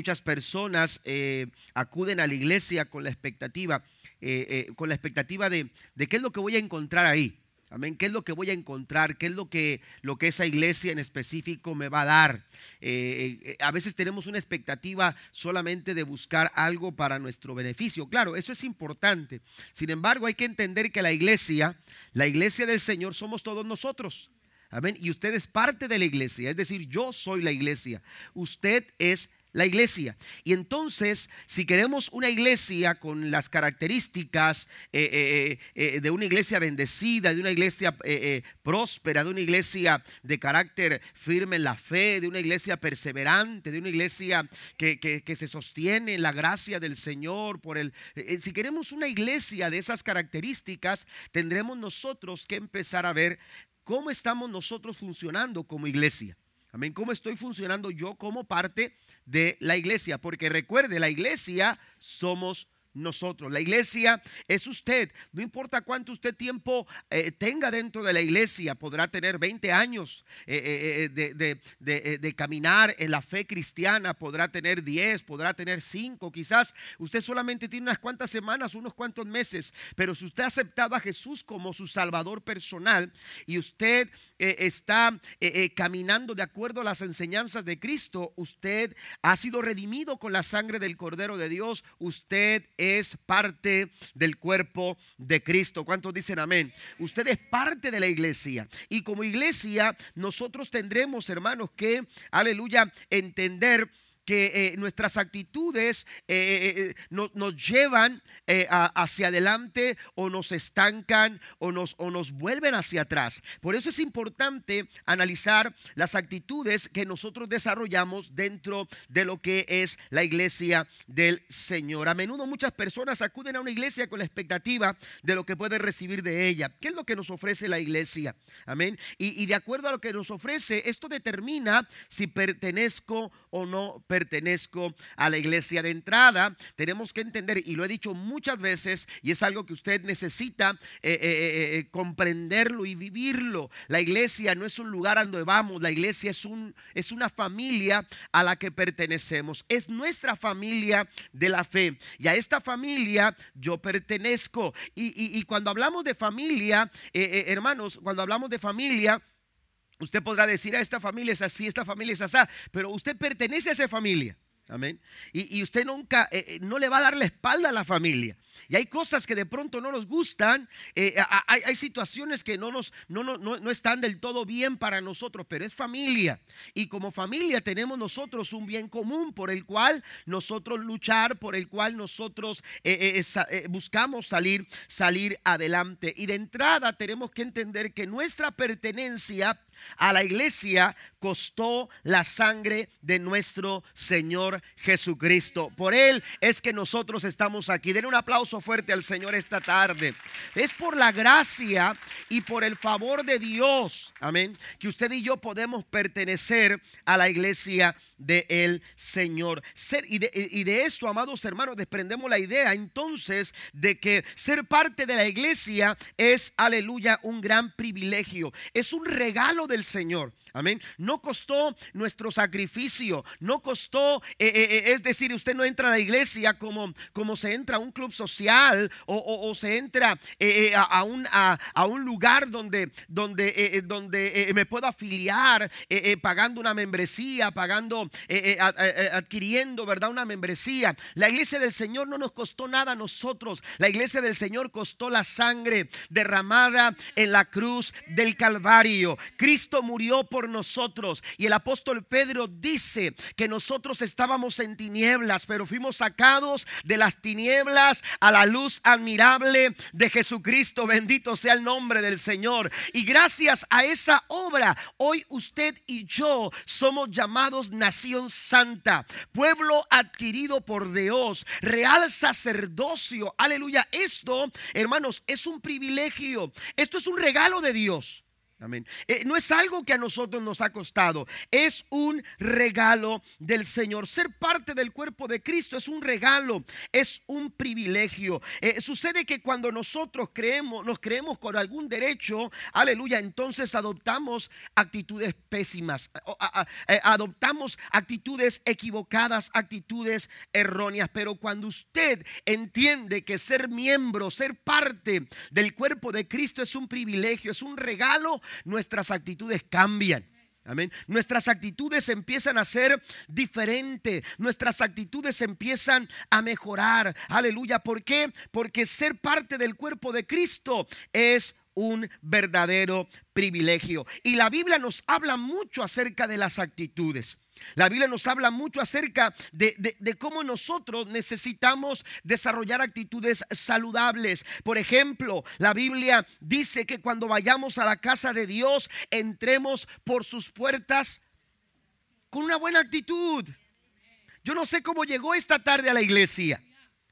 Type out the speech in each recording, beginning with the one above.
muchas personas acuden a la iglesia con la expectativa, con la expectativa de, qué es lo que voy a encontrar ahí. Amén. ¿Qué es lo que voy a encontrar? ¿Qué es lo que, lo que esa iglesia en específico me va a dar? Eh, eh, a veces tenemos una expectativa solamente de buscar algo para nuestro beneficio. Claro, eso es importante. Sin embargo, hay que entender que la iglesia, la iglesia del Señor, somos todos nosotros. Amén. Y usted es parte de la iglesia. Es decir, yo soy la iglesia. Usted es la iglesia. Y entonces, si queremos una iglesia con las características eh, eh, eh, de una iglesia bendecida, de una iglesia próspera, de una iglesia de carácter firme en la fe, de una iglesia perseverante, de una iglesia que, que se sostiene en la gracia del Señor, por el, si queremos una iglesia de esas características, tendremos nosotros que empezar a ver cómo estamos nosotros funcionando como iglesia. Amén. ¿Cómo estoy funcionando yo como parte de la iglesia? Porque recuerde, la iglesia somos nosotros. La iglesia es usted. No importa cuánto usted tiempo eh, tenga dentro de la iglesia, podrá tener 20 años eh, eh, de, caminar en la fe cristiana, podrá tener 10, podrá tener 5, quizás usted solamente tiene unas cuantas semanas, unos cuantos meses, pero si usted ha aceptado a Jesús como su Salvador personal y usted está caminando de acuerdo a las enseñanzas de Cristo, usted ha sido redimido con la sangre del Cordero de Dios, usted es parte del cuerpo de Cristo. ¿Cuántos dicen amén? Usted es parte de la iglesia. Y como iglesia, nosotros tendremos, hermanos, que, aleluya, entender que eh, nuestras actitudes eh, eh, nos, llevan hacia adelante o nos estancan o nos, o nos vuelven hacia atrás. Por eso es importante analizar las actitudes que nosotros desarrollamos dentro de lo que es la iglesia del Señor. A menudo muchas personas acuden a una iglesia con la expectativa de lo que pueden recibir de ella. ¿Qué es lo que nos ofrece la iglesia? Amén. Y, y de acuerdo a lo que nos ofrece, esto determina si pertenezco o no pertenezco a la iglesia de entrada. Tenemos que entender, y lo he dicho muchas veces, y es algo que usted necesita eh, eh, eh, comprenderlo y vivirlo. La iglesia no es un lugar a donde vamos, la iglesia es, un, es una familia a la que pertenecemos. Es nuestra familia de la fe. Y a esta familia yo pertenezco. Y cuando hablamos de familia, hermanos, cuando hablamos de familia, Usted podrá decir, a ah, esta familia es así, esta familia es así, pero usted pertenece a esa familia. Amén. Y, usted nunca, eh, eh, no le va a dar la espalda a la familia. Y hay cosas que de pronto no nos gustan, eh, hay, situaciones que no, nos, no, no, no, están del todo bien para nosotros, pero es familia. Y como familia tenemos nosotros un bien común por el cual nosotros luchar, por el cual nosotros buscamos salir, salir adelante. Y de entrada tenemos que entender que nuestra pertenencia a la iglesia costó la sangre de nuestro Señor Jesucristo. Por Él es que nosotros estamos aquí. Den un aplauso fuerte al Señor esta tarde. Es por la gracia y por el favor de Dios, amén, que usted y yo podemos pertenecer a la iglesia de el Señor. Ser, y, de, y de esto, amados hermanos, desprendemos la idea entonces de que ser parte de la iglesia es, aleluya, un gran privilegio. Es un regalo del Señor. Amén. No costó nuestro sacrificio, no costó, eh, eh, eh, es decir, usted no entra a la iglesia como, como se entra a un club social o, se entra a, un, a, un, lugar donde, donde, donde me puedo afiliar pagando una membresía, pagando, adquiriendo, ¿verdad? Una membresía. La iglesia del Señor no nos costó nada a nosotros. La iglesia del Señor costó la sangre derramada en la cruz del Calvario. Cristo murió por nosotros. Y el apóstol Pedro dice que nosotros estábamos en tinieblas, pero fuimos sacados de las tinieblas a la luz admirable de Jesucristo. Bendito sea el nombre del Señor. Y gracias a esa obra, hoy usted y yo somos llamados nación santa, pueblo adquirido por Dios, real sacerdocio. Aleluya. Esto, hermanos, es un privilegio. Esto es un regalo de Dios. Amén. Eh, no es algo que a nosotros nos ha costado, es un regalo del Señor. Ser parte del cuerpo de Cristo es un regalo, es un privilegio. Eh, sucede que cuando nosotros creemos, nos creemos con algún derecho, aleluya, entonces adoptamos actitudes pésimas, eh, adoptamos actitudes equivocadas, actitudes erróneas. Pero cuando usted entiende que ser miembro, ser parte del cuerpo de Cristo es un privilegio, es un regalo, nuestras actitudes cambian. Amén. Nuestras actitudes empiezan a ser diferentes. Nuestras actitudes empiezan a mejorar. Aleluya. ¿Por qué? Porque ser parte del cuerpo de Cristo es un verdadero privilegio. Y la Biblia nos habla mucho acerca de las actitudes. La Biblia nos habla mucho acerca de, cómo nosotros necesitamos desarrollar actitudes saludables. Por ejemplo, la Biblia dice que cuando vayamos a la casa de Dios, entremos por sus puertas con una buena actitud. Yo no sé cómo llegó esta tarde a la iglesia.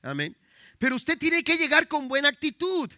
Amén. Pero usted tiene que llegar con buena actitud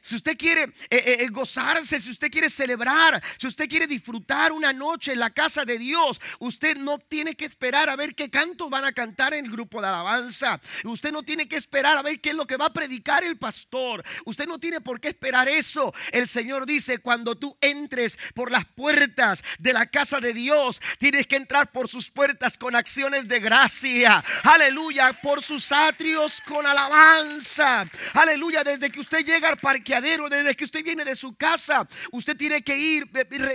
si usted quiere eh, eh, eh, gozarse, si usted quiere celebrar, si usted quiere disfrutar una noche en la casa de Dios, usted no tiene que esperar a ver qué cantos van a cantar en el grupo de alabanza. Usted no tiene que esperar a ver qué es lo que va a predicar el pastor. Usted no tiene por qué esperar eso. El Señor dice, cuando tú entres por las puertas de la casa de Dios, tienes que entrar por sus puertas con acciones de gracia. Aleluya, por sus atrios con alabanza. Aleluya, desde que usted llega al parque desde que usted viene de su casa, usted tiene que ir,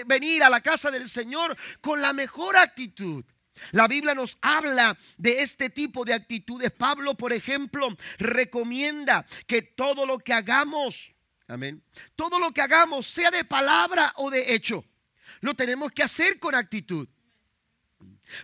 venir a la casa del Señor con la mejor actitud. La Biblia nos habla de este tipo de actitudes. Pablo, por ejemplo, recomienda que todo lo que hagamos, amén, todo lo que hagamos, sea de palabra o de hecho, lo tenemos que hacer con actitud.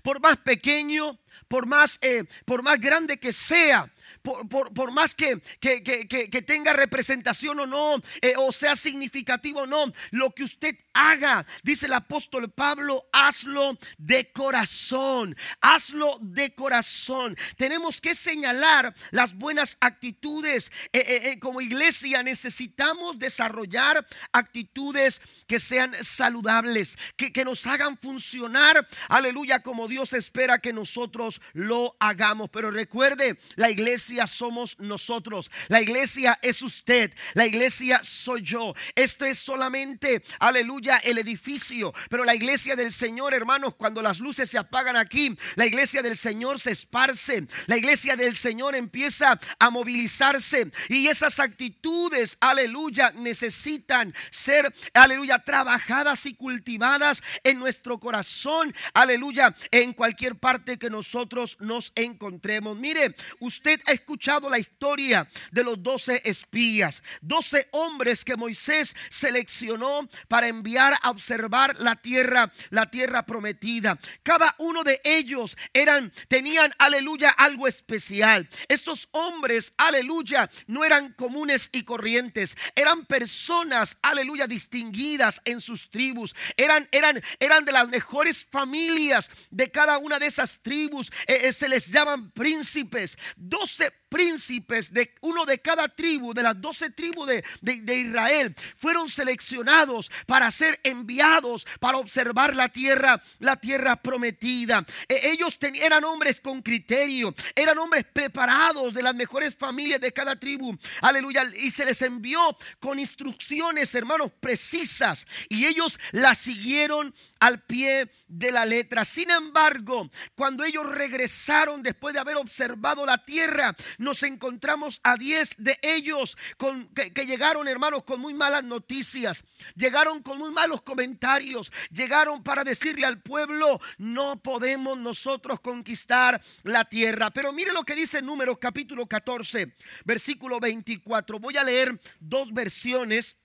Por más pequeño, por más, eh, por más grande que sea, por, más que, que, tenga representación o no, eh, o sea significativo o no, lo que usted haga, dice el apóstol Pablo, hazlo de corazón, hazlo de corazón. Tenemos que señalar las buenas actitudes. Eh, eh, como iglesia necesitamos desarrollar actitudes que sean saludables, que, que nos hagan funcionar, aleluya, como Dios espera que nosotros lo hagamos. Pero recuerde, la iglesia somos nosotros. La iglesia es usted. La iglesia soy yo. Esto es solamente, aleluya, el edificio. Pero la iglesia del Señor, hermanos, cuando las luces se apagan aquí, la iglesia del Señor se esparce. La iglesia del Señor empieza a movilizarse. Y esas actitudes, aleluya, necesitan ser, aleluya, trabajadas y cultivadas en nuestro corazón. Aleluya, en cualquier parte que nosotros nos encontremos. Mire, usted ha escuchado la historia de los doce espías, doce hombres que Moisés seleccionó para enviar a observar la tierra, la tierra prometida. Cada uno de ellos eran, tenían, aleluya, algo especial. Estos hombres, aleluya, no eran comunes y corrientes, eran personas, aleluya, distinguidas en sus tribus, eran, eran, eran de las mejores familias de cada una de esas tribus. Eh, eh, se les llaman príncipes. Doce príncipes de uno de cada tribu, de las doce tribus de, Israel, fueron seleccionados para ser enviados para observar la tierra, la tierra prometida. E, ellos eran hombres con criterio, eran hombres preparados de las mejores familias de cada tribu. Aleluya. Y se les envió con instrucciones, hermanos, precisas. Y ellos las siguieron al pie de la letra. Sin embargo, cuando ellos regresaron después de haber observado la tierra, nos encontramos a 10 de ellos con, que, llegaron, hermanos, con muy malas noticias. Llegaron con muy malos comentarios. Llegaron para decirle al pueblo, no podemos nosotros conquistar la tierra. Pero mire lo que dice Números capítulo 14, versículo 24. Voy a leer dos versiones.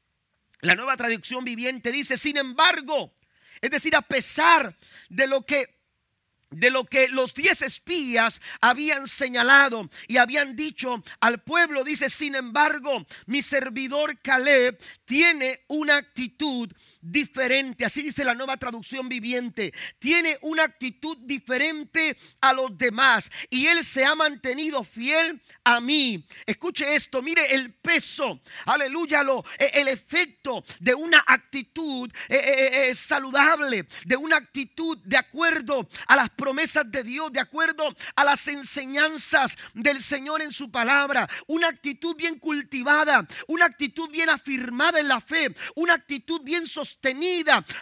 La nueva traducción viviente dice, sin embargo, es decir, a pesar de lo que de lo que los diez espías habían señalado y habían dicho al pueblo. Dice, sin embargo, mi servidor Caleb tiene una actitud diferente, así dice la nueva traducción viviente, tiene una actitud diferente a los demás y él se ha mantenido fiel a mí. Escuche esto, mire el peso, aleluya, lo, e, el efecto de una actitud eh, eh, saludable, de una actitud de acuerdo a las promesas de Dios, de acuerdo a las enseñanzas del Señor en su palabra, una actitud bien cultivada, una actitud bien afirmada en la fe, una actitud bien sostenida,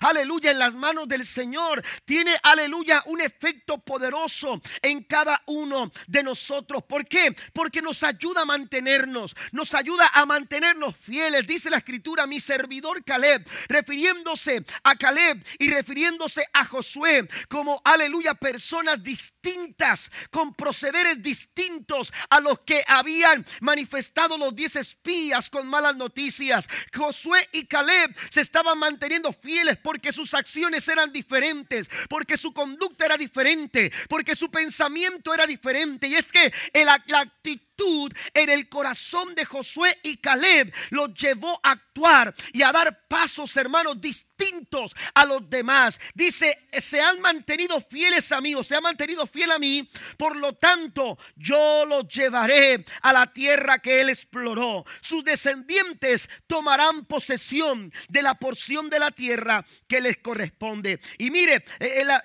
aleluya, en las manos del Señor, tiene, aleluya, un efecto poderoso en cada uno de nosotros. ¿Por qué? Porque nos ayuda a mantenernos, nos ayuda a mantenernos fieles. Dice la escritura, mi servidor Caleb, refiriéndose a Caleb y refiriéndose a Josué como, aleluya, personas distintas, con procederes distintos a los que habían manifestado los diez espías con malas noticias. Josué y Caleb se estaban manteniendo fieles porque sus acciones eran diferentes, porque su conducta era diferente, porque su pensamiento era diferente. Y es que la, la actitud en el corazón de Josué y Caleb los llevó a actuar y a dar pasos, hermanos, distintos a los demás. Dice, se han mantenido fieles a mí o se han mantenido fiel a mí, por lo tanto yo los llevaré a la tierra que él exploró. Sus descendientes tomarán posesión de la porción de la tierra que les corresponde. Y mire, eh, eh, la,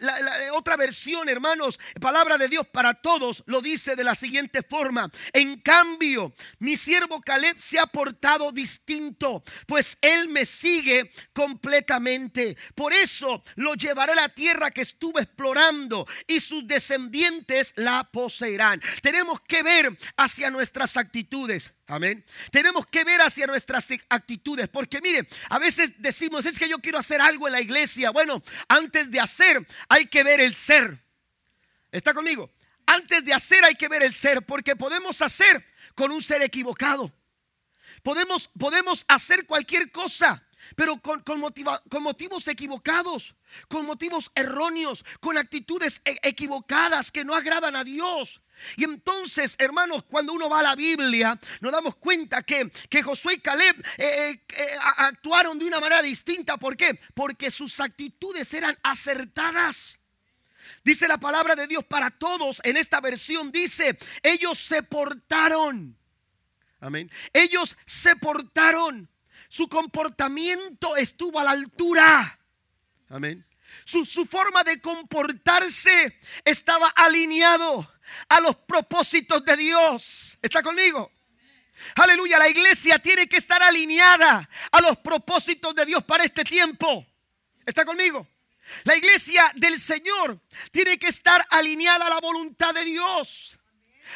otra versión, hermanos, palabra de Dios para todos, lo dice de la siguiente forma. En cambio, mi siervo Caleb se ha portado distinto, pues él me sigue completamente. Por eso lo llevaré a la tierra que estuve explorando y sus descendientes la poseerán. Tenemos que ver hacia nuestras actitudes. Amén. Tenemos que ver hacia nuestras actitudes, porque mire, a veces decimos, es que yo quiero hacer algo en la iglesia. Bueno, antes de hacer hay que ver el ser. ¿Está conmigo? Antes de hacer hay que ver el ser, porque podemos hacer con un ser equivocado. Podemos, podemos hacer cualquier cosa, pero con, con, con motivos equivocados, con motivos erróneos, con actitudes e, equivocadas que no agradan a Dios. Y entonces, hermanos, cuando uno va a la Biblia, nos damos cuenta que, que Josué y Caleb eh, eh, eh, actuaron de una manera distinta. ¿Por qué? Porque sus actitudes eran acertadas. Dice la palabra de Dios para todos en esta versión. Dice, ellos se portaron. Amén. Ellos se portaron. Su comportamiento estuvo a la altura. Amén. Su, su, forma de comportarse estaba alineado a los propósitos de Dios. ¿Está conmigo? Aleluya, la iglesia tiene que estar alineada a los propósitos de Dios para este tiempo. ¿Está conmigo? La iglesia del Señor tiene que estar alineada a la voluntad de Dios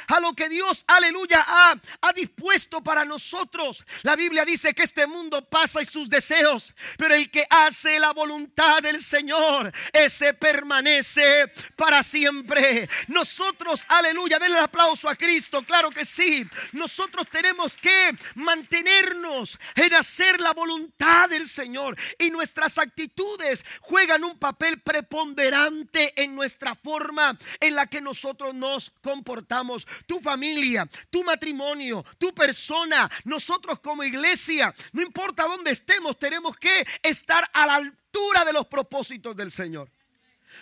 a lo que Dios, aleluya, ha, dispuesto para nosotros. La Biblia dice que este mundo pasa y sus deseos, pero el que hace la voluntad del Señor, ese permanece para siempre. Nosotros, aleluya, denle el aplauso a Cristo, claro que sí. Nosotros tenemos que mantenernos en hacer la voluntad del Señor y nuestras actitudes juegan un papel preponderante en nuestra forma en la que nosotros nos comportamos. Tu familia, tu matrimonio, tu persona, nosotros como iglesia, no importa dónde estemos, tenemos que estar a la altura de los propósitos del Señor.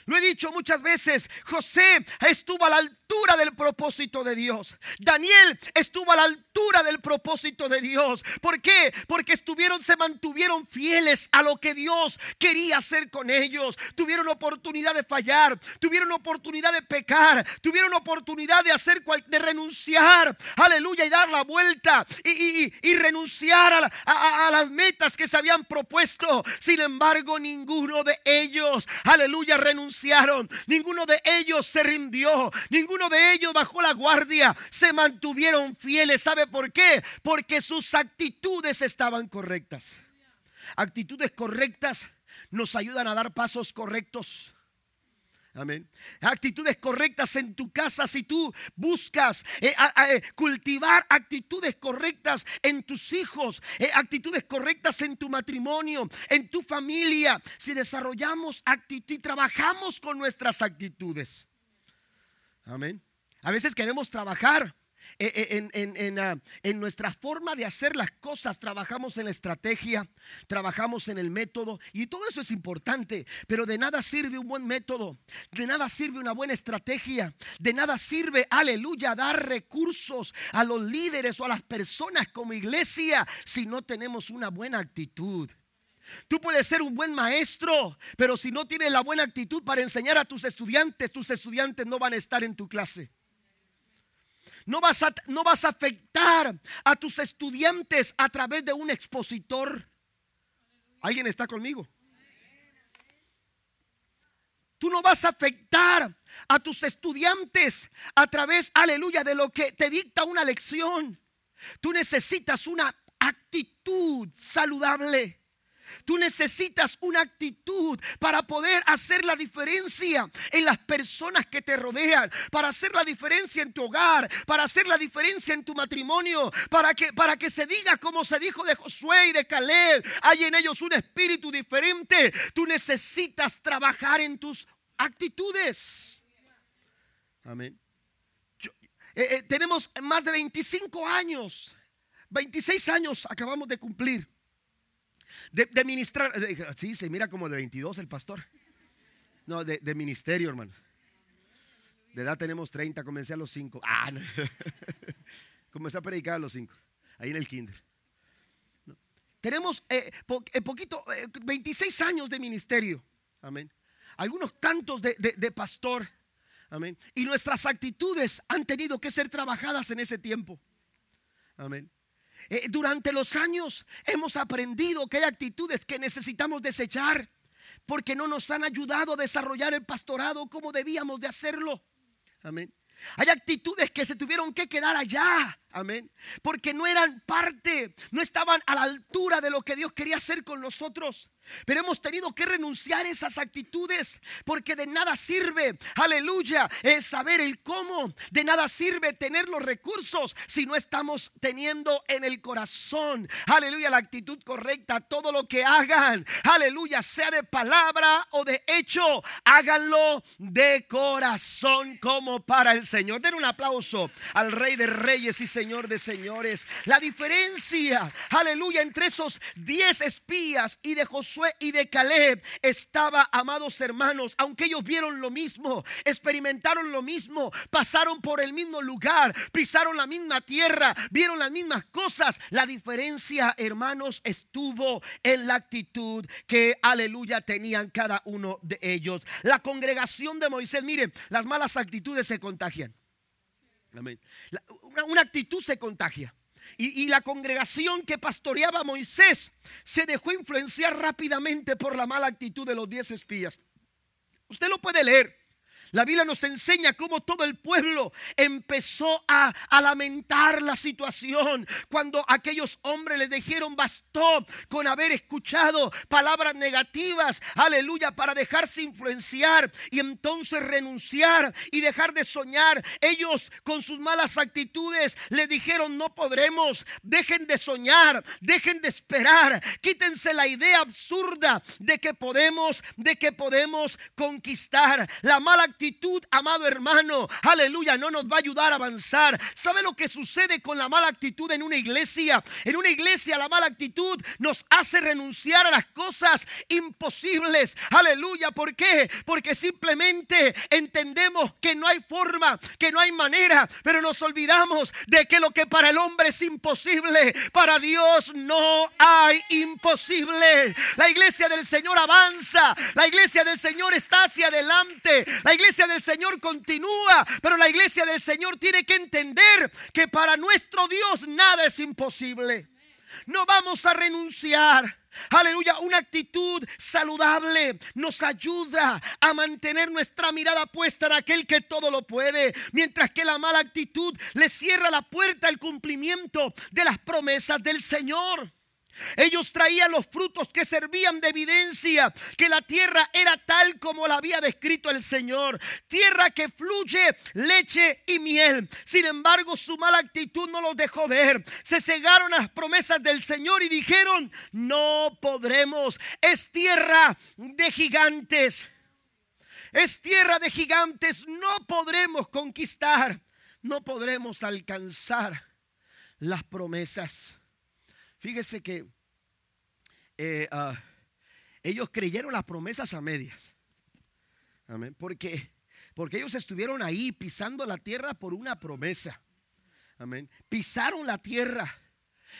Lo he dicho muchas veces, José estuvo a la altura del propósito de Dios. Daniel estuvo a la altura del propósito de Dios. ¿Por qué? Porque estuvieron, se mantuvieron fieles a lo que Dios quería hacer con ellos. Tuvieron oportunidad de fallar, tuvieron oportunidad de pecar, tuvieron oportunidad de hacer, de renunciar, aleluya, y dar la vuelta y, renunciar a las metas que se habían propuesto. Sin embargo, ninguno de ellos, aleluya, renunciaron. Ninguno de ellos se rindió. Ninguno de ellos bajó la guardia, se mantuvieron fieles. ¿Sabe por qué? Porque sus actitudes estaban correctas. Actitudes correctas nos ayudan a dar pasos correctos. Amén. Actitudes correctas en tu casa si tú buscas eh, eh, cultivar actitudes correctas en tus hijos, eh, actitudes correctas en tu matrimonio, en tu familia. Si desarrollamos actitud y trabajamos con nuestras actitudes. Amén. A veces queremos trabajar eh, eh, en, ah, en, nuestra forma de hacer las cosas, trabajamos en la estrategia, trabajamos en el método y todo eso es importante, pero de nada sirve un buen método, de nada sirve una buena estrategia, de nada sirve, aleluya, dar recursos a los líderes o a las personas como iglesia si no tenemos una buena actitud. Tú puedes ser un buen maestro, pero si no tienes la buena actitud para enseñar a tus estudiantes, tus estudiantes no van a estar en tu clase. No vas, a, no vas a afectar a tus estudiantes a través de un expositor. ¿Alguien está conmigo? Tú no vas a afectar a tus estudiantes a través, aleluya, de lo que te dicta una lección. Tú necesitas una actitud saludable. Tú necesitas una actitud para poder hacer la diferencia en las personas que te rodean, para hacer la diferencia en tu hogar, para hacer la diferencia en tu matrimonio, para que, para que se diga como se dijo de Josué y de Caleb, hay en ellos un espíritu diferente. Tú necesitas trabajar en tus actitudes. Amén. Eh, eh, tenemos más de 25 años, 26 años acabamos de cumplir de, ministrar. sí, se mira como de 22 el pastor. No, de, ministerio, hermanos. De edad tenemos 30, comencé a los 5. Ah, comencé a predicar a los 5, ahí en el kinder. Tenemos eh, eh poquito, 26 eh, años de ministerio. Amén. Algunos tantos de, de pastor. Amén. Y nuestras actitudes han tenido que ser trabajadas en ese tiempo. Amén. Eh, durante los años hemos aprendido que hay actitudes que necesitamos desechar porque no nos han ayudado a desarrollar el pastorado como debíamos de hacerlo. Amén. Hay actitudes que se tuvieron que quedar allá. Amén. Porque no eran parte, no estaban a la altura de lo que Dios quería hacer con nosotros. Pero hemos tenido que renunciar a esas actitudes porque de nada sirve, aleluya, es saber el cómo. De nada sirve tener los recursos si no estamos teniendo en el corazón, aleluya, la actitud correcta. Todo lo que hagan, aleluya, sea de palabra o de hecho, háganlo de corazón como para el Señor. Den un aplauso al Rey de Reyes y Señor de Señores. La diferencia, aleluya, entre esos diez espías y de Josué y de Caleb estaba, amados hermanos, aunque ellos vieron lo mismo, experimentaron lo mismo, pasaron por el mismo lugar, pisaron la misma tierra, vieron las mismas cosas. La diferencia, hermanos, estuvo en la actitud que, aleluya, tenían cada uno de ellos. La congregación de Moisés, miren, las malas actitudes se contagian. Amén. una actitud se contagia. Y, la congregación que pastoreaba Moisés se dejó influenciar rápidamente por la mala actitud de los diez espías. Usted lo puede leer. La Biblia nos enseña cómo todo el pueblo empezó a, lamentar la situación cuando aquellos hombres les dijeron bastó con haber escuchado palabras negativas, aleluya, para dejarse influenciar y entonces renunciar y dejar de soñar. Ellos con sus malas actitudes le dijeron no podremos, dejen de soñar, dejen de esperar, quítense la idea absurda de que podemos, de que podemos conquistar. La mala actitud actitud, amado hermano, aleluya, no nos va a ayudar a avanzar. ¿Sabe lo que sucede con la mala actitud en una iglesia? En una iglesia la mala actitud nos hace renunciar a las cosas imposibles. Aleluya, ¿por qué? Porque simplemente entendemos que no hay forma, que no hay manera, pero nos olvidamos de que lo que para el hombre es imposible, para Dios no hay imposible. La iglesia del Señor avanza, la iglesia del Señor está hacia adelante, la iglesia iglesia del Señor continúa, pero la iglesia del Señor tiene que entender que para nuestro Dios nada es imposible. No vamos a renunciar. Aleluya, una actitud saludable nos ayuda a mantener nuestra mirada puesta en aquel que todo lo puede, mientras que la mala actitud le cierra la puerta al cumplimiento de las promesas del Señor. Ellos traían los frutos que servían de evidencia que la tierra era tal como la había descrito el Señor. Tierra que fluye leche y miel. Sin embargo, su mala actitud no los dejó ver. Se cegaron las promesas del Señor y dijeron, no podremos. Es tierra de gigantes. Es tierra de gigantes. No podremos conquistar. no podremos alcanzar las promesas. Fíjese que eh, ah, ellos creyeron las promesas a medias. Amén. Porque, porque ellos estuvieron ahí pisando la tierra por una promesa. Amén. Pisaron la tierra.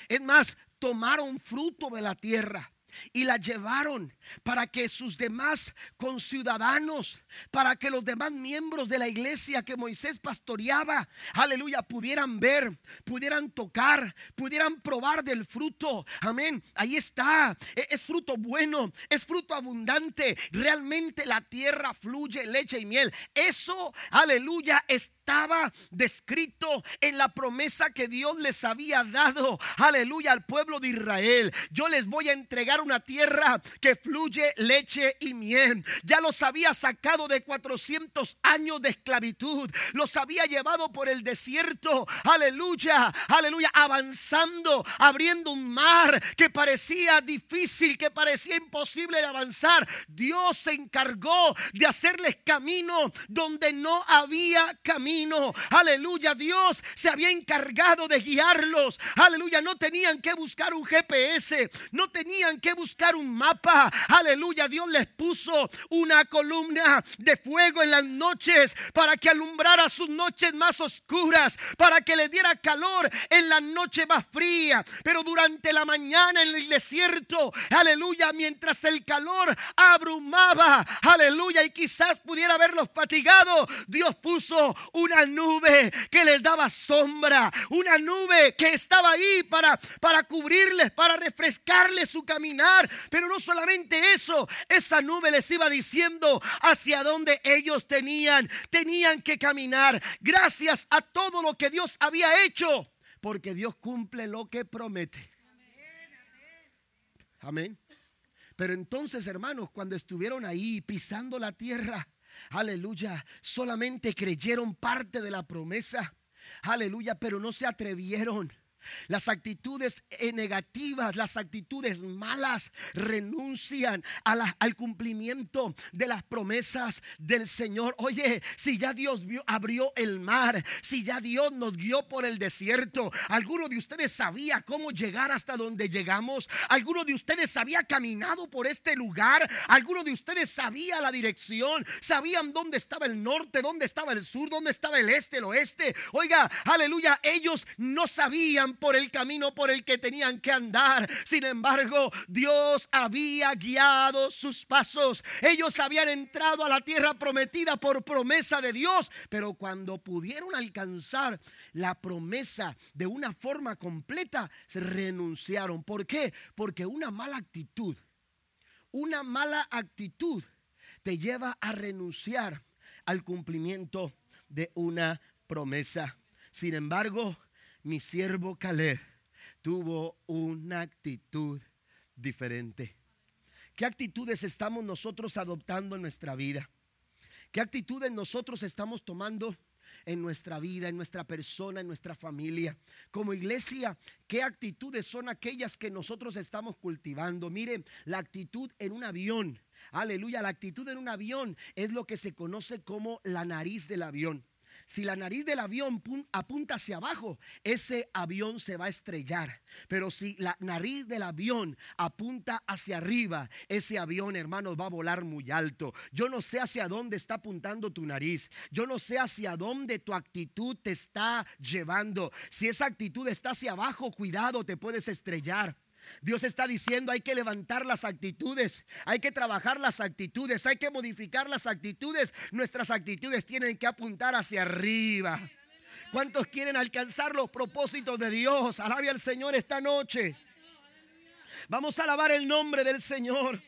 Es más, tomaron fruto de la tierra y la llevaron para que sus demás conciudadanos, para que los demás miembros de la iglesia que Moisés pastoreaba, aleluya, pudieran ver, pudieran tocar, pudieran probar del fruto. Amén. Ahí está. E-, es fruto bueno, es fruto abundante. Realmente la tierra fluye leche y miel. Eso, aleluya, estaba descrito en la promesa que Dios les había dado, aleluya, al pueblo de Israel. Yo les voy a entregar una tierra que fluye leche y miel. Ya los había sacado de 400 años de esclavitud. Los había llevado por el desierto. Aleluya, aleluya, avanzando, abriendo un mar que parecía difícil, que parecía imposible de avanzar. Dios se encargó de hacerles camino donde no había camino. Aleluya, Dios se había encargado de guiarlos. Aleluya, no tenían que buscar un GPS, no tenían que buscar un mapa. Aleluya, Dios les puso una columna de fuego en las noches para que alumbrara sus noches más oscuras, para que les diera calor en la noche más fría. Pero durante la mañana en el desierto, aleluya, mientras el calor abrumaba, aleluya, y quizás pudiera verlos fatigados, Dios puso una nube que les daba sombra, una nube que estaba ahí para, para cubrirles, para refrescarles su caminar. Pero no solamente eso, esa nube les iba diciendo hacia dónde ellos tenían, tenían que caminar. Gracias a todo lo que Dios había hecho, porque Dios cumple lo que promete. Amén. Pero entonces, hermanos, cuando estuvieron ahí pisando la tierra, aleluya, solamente creyeron parte de la promesa. Aleluya, pero no se atrevieron las actitudes eh, negativas, las actitudes malas renuncian al cumplimiento de las promesas del Señor. Oye, si ya Dios abrió el mar, si ya Dios nos guió por el desierto, ¿alguno de ustedes sabía cómo llegar hasta donde llegamos? ¿Alguno de ustedes había caminado por este lugar? ¿Alguno de ustedes sabía la dirección? ¿Sabían dónde estaba el norte, dónde estaba el sur, dónde estaba el este, el oeste? Oiga, aleluya, ellos no sabían por el camino por el que tenían que andar. Sin embargo, Dios había guiado sus pasos. Ellos habían entrado a la tierra prometida por promesa de Dios, pero cuando pudieron alcanzar la promesa de una forma completa, se renunciaron. ¿Por qué? Porque una mala actitud, una mala actitud te lleva a renunciar al cumplimiento de una promesa. Sin embargo, mi siervo Caleb tuvo una actitud diferente. ¿Qué actitudes estamos nosotros adoptando en nuestra vida? ¿Qué actitudes nosotros estamos tomando en nuestra vida, en nuestra persona, en nuestra familia? Como iglesia, ¿qué actitudes son aquellas que nosotros estamos cultivando? Miren, la actitud en un avión. Aleluya, la actitud en un avión es lo que se conoce como la nariz del avión. Si la nariz del avión apunta hacia abajo, ese avión se va a estrellar. Pero si la nariz del avión apunta hacia arriba, ese avión, hermanos, va a volar muy alto. Yo no sé hacia dónde está apuntando tu nariz. Yo no sé hacia dónde tu actitud te está llevando. Si esa actitud está hacia abajo, cuidado, te puedes estrellar. Dios está diciendo hay que levantar las actitudes, hay que trabajar las actitudes, hay que modificar las actitudes. Nuestras actitudes tienen que apuntar hacia arriba. ¿Cuántos quieren alcanzar los propósitos de Dios? Alabia al Señor esta noche. Vamos a alabar el nombre del Señor.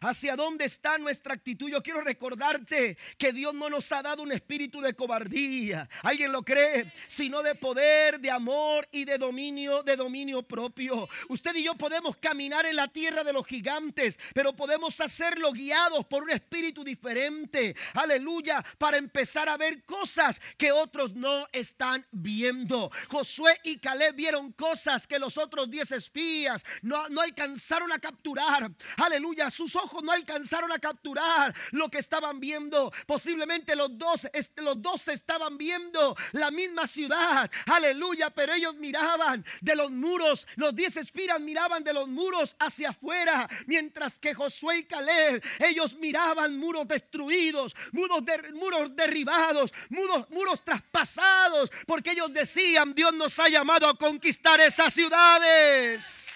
¿Hacia dónde está nuestra actitud? Yo quiero recordarte que Dios no nos ha dado un espíritu de cobardía. ¿Alguien lo cree? Sino de poder, de amor y de dominio, de dominio propio. Usted y yo podemos caminar en la tierra de los gigantes, pero podemos hacerlo guiados por un espíritu diferente. Aleluya, para empezar a ver cosas que otros no están viendo. Josué y Caleb vieron cosas que los otros diez espías no, alcanzaron a capturar. Aleluya, sus ojos no alcanzaron a capturar lo que estaban viendo. Posiblemente los dos, los dos estaban viendo la misma ciudad. Aleluya, pero ellos miraban de los muros. Los diez espiras miraban de los muros hacia afuera, mientras que Josué y Caleb, ellos miraban muros destruidos, muros, muros derribados, muros, muros traspasados, porque ellos decían, Dios nos ha llamado a conquistar esas ciudades.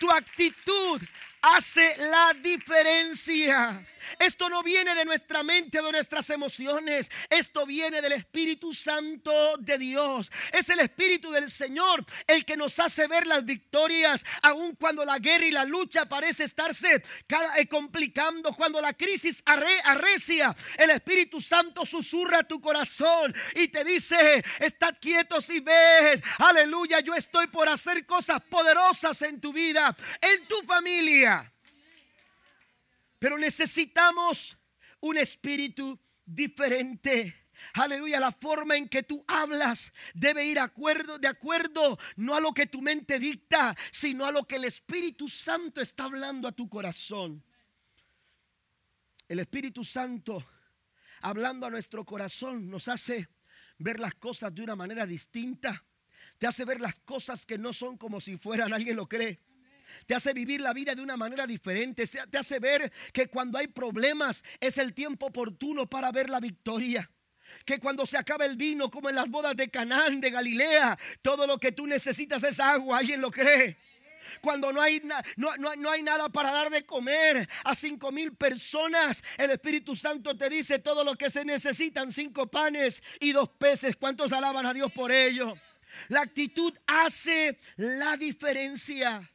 Tu actitud hace la diferencia. Esto no viene de nuestra mente de nuestras emociones. Esto viene del Espíritu Santo de Dios. Es el Espíritu del Señor el que nos hace ver las victorias, aun cuando la guerra y la lucha parece estarse eh, complicando, cuando la crisis arrecia. El Espíritu Santo susurra tu corazón y te dice, estad quietos y ved, aleluya, yo estoy por hacer cosas poderosas en tu vida, en tu familia. Pero necesitamos un espíritu diferente. Aleluya, la forma en que tú hablas debe ir acuerdo, de acuerdo no a lo que tu mente dicta, sino a lo que el Espíritu Santo está hablando a tu corazón. El Espíritu Santo hablando a nuestro corazón nos hace ver las cosas de una manera distinta. Te hace ver las cosas que no son como si fueran, alguien lo cree te hace vivir la vida de una manera diferente, te hace ver que cuando hay problemas es el tiempo oportuno para ver la victoria. Que cuando se acaba el vino, como en las bodas de Canaán, de Galilea, todo lo que tú necesitas es agua, ¿alguien lo cree? cuando no hay, no, no, hay, nada para dar de comer a cinco mil personas, el Espíritu Santo te dice todo lo que se necesitan, cinco panes y dos peces. ¿Cuántos alaban a Dios por ello? La actitud hace la diferencia.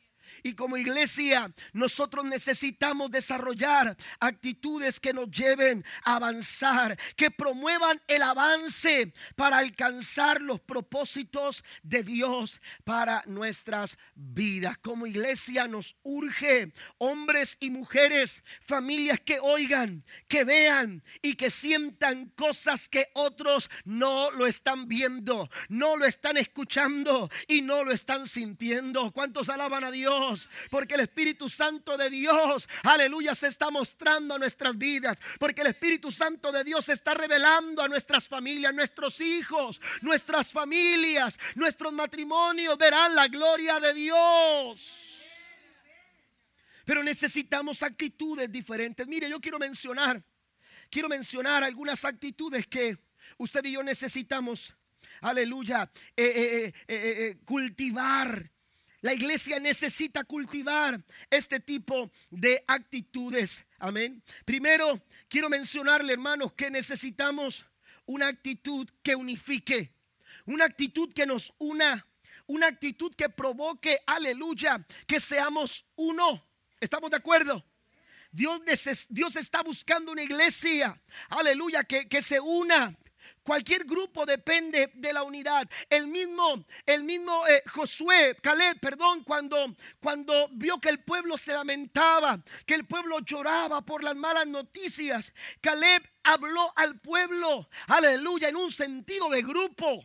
Y como iglesia, nosotros necesitamos desarrollar actitudes que nos lleven a avanzar, que promuevan el avance para alcanzar los propósitos de Dios para nuestras vidas. Como iglesia nos urge hombres y mujeres, familias que oigan, que vean y que sientan cosas que otros no lo están viendo, no lo están escuchando y no lo están sintiendo. ¿Cuántos alaban a Dios? Porque el Espíritu Santo de Dios, aleluya, se está mostrando a nuestras vidas, porque el Espíritu Santo de Dios se está revelando a nuestras familias, nuestros hijos, nuestras familias, nuestros matrimonios, verán la gloria de Dios. Pero necesitamos actitudes diferentes. Mire, yo quiero mencionar, quiero mencionar algunas actitudes que usted y yo necesitamos, aleluya, eh, eh, eh, cultivar la iglesia necesita cultivar este tipo de actitudes. Amén. Primero, quiero mencionarle, hermanos, que necesitamos una actitud que unifique, una actitud que nos una, una actitud que provoque, aleluya, que seamos uno. ¿Estamos de acuerdo? Dios, Dios está buscando una iglesia, aleluya, que, que se una, Cualquier grupo depende de la unidad. El mismo, el mismo eh, Josué, Caleb, perdón, cuando, cuando vio que el pueblo se lamentaba, que el pueblo lloraba por las malas noticias, Caleb habló al pueblo, aleluya, en un sentido de grupo.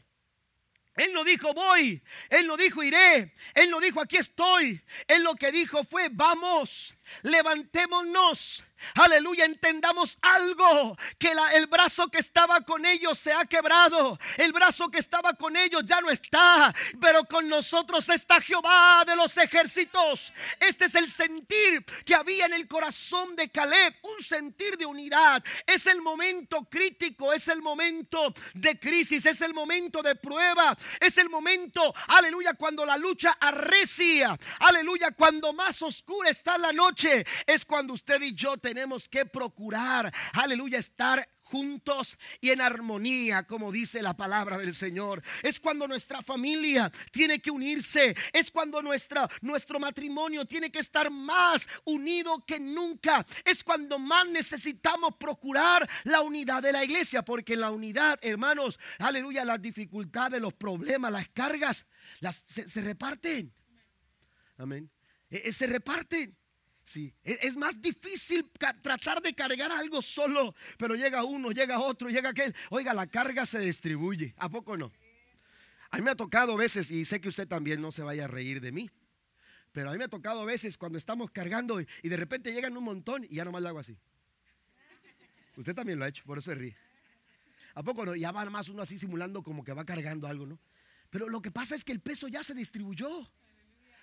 Él no dijo voy, él no dijo iré, él no dijo aquí estoy. Él lo que dijo fue vamos, levantémonos Aleluya, entendamos algo, que el brazo que estaba con ellos se ha quebrado, el brazo que estaba con ellos ya no está, pero con nosotros está Jehová de los ejércitos. Este es el sentir que había en el corazón de Caleb, un sentir de unidad. Es el momento crítico, es el momento de crisis, es el momento de prueba, es el momento, aleluya, cuando la lucha arrecia, aleluya, cuando más oscura está la noche, es cuando usted y yo tenemos que procurar, aleluya, estar juntos y en armonía, como dice la palabra del Señor. Es cuando nuestra familia tiene que unirse, es cuando nuestra, nuestro matrimonio tiene que estar más unido que nunca. Es cuando más necesitamos procurar la unidad de la iglesia, porque la unidad, hermanos, aleluya, las dificultades, los problemas, las cargas, las, se, reparten. Amén. E, e, se reparten. Es más difícil tratar de cargar algo solo, pero llega uno, llega otro, llega aquel. Oiga, la carga se distribuye, ¿a poco no? A mí me ha tocado veces, y sé que usted también no se vaya a reír de mí, Pero a mí me ha tocado veces cuando estamos cargando y, de repente llegan un montón y ya nomás le hago así. Usted también lo ha hecho, por eso se ríe. ¿A poco no? Ya va más uno así simulando como que va cargando algo, ¿no? Pero lo que pasa es que el peso ya se distribuyó.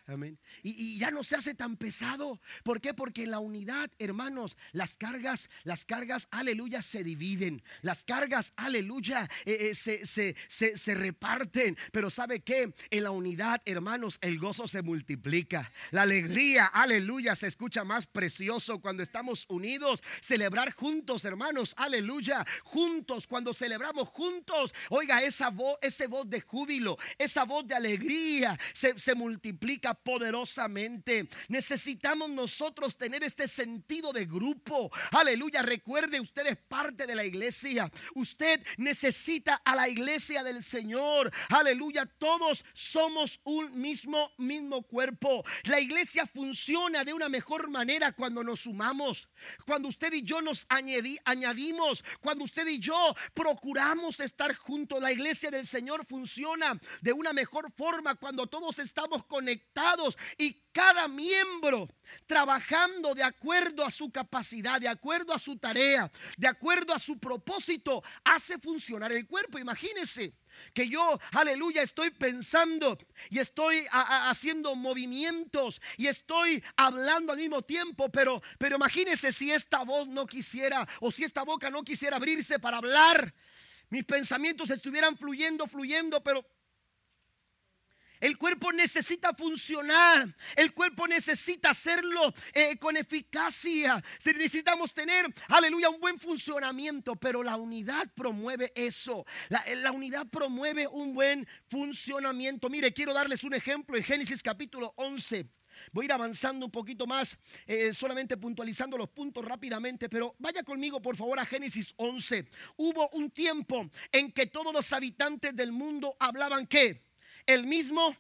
Amén. Y, ya no se hace tan pesado. ¿Por qué? Porque en la unidad, hermanos, las cargas, las cargas, aleluya, se dividen. Las cargas, aleluya, eh, eh, se, se, reparten. Pero ¿sabe qué? En la unidad, hermanos, el gozo se multiplica. La alegría, aleluya, se escucha más precioso cuando estamos unidos. Celebrar juntos, hermanos, aleluya. Juntos, cuando celebramos juntos. Oiga, esa voz, ese voz de júbilo, esa voz de alegría se, se multiplica poderosamente. Necesitamos nosotros tener este sentido de grupo. Aleluya. Recuerde, usted es parte de la iglesia. Usted necesita a la iglesia del Señor. Aleluya. Todos somos un mismo, mismo cuerpo. La iglesia funciona de una mejor manera cuando nos sumamos. Cuando usted y yo nos añadimos. Cuando usted y yo procuramos estar juntos. La iglesia del Señor funciona de una mejor forma cuando todos estamos conectados y cada miembro trabajando de acuerdo a su capacidad, de acuerdo a su tarea, de acuerdo a su propósito, hace funcionar el cuerpo. Imagínense que yo, aleluya, estoy pensando y estoy haciendo movimientos y estoy hablando al mismo tiempo, pero, pero imagínense si esta voz no quisiera o si esta boca no quisiera abrirse para hablar, mis pensamientos estuvieran fluyendo, fluyendo, pero el cuerpo necesita funcionar. El cuerpo necesita hacerlo eh, con eficacia. Necesitamos tener, aleluya, un buen funcionamiento. Pero la unidad promueve eso. La, eh, unidad promueve un buen funcionamiento. Mire, quiero darles un ejemplo en Génesis capítulo 11. Voy a ir avanzando un poquito más, eh, solamente puntualizando los puntos rápidamente, pero vaya conmigo por favor a Génesis 11. Hubo un tiempo en que todos los habitantes del mundo hablaban qué? El mismo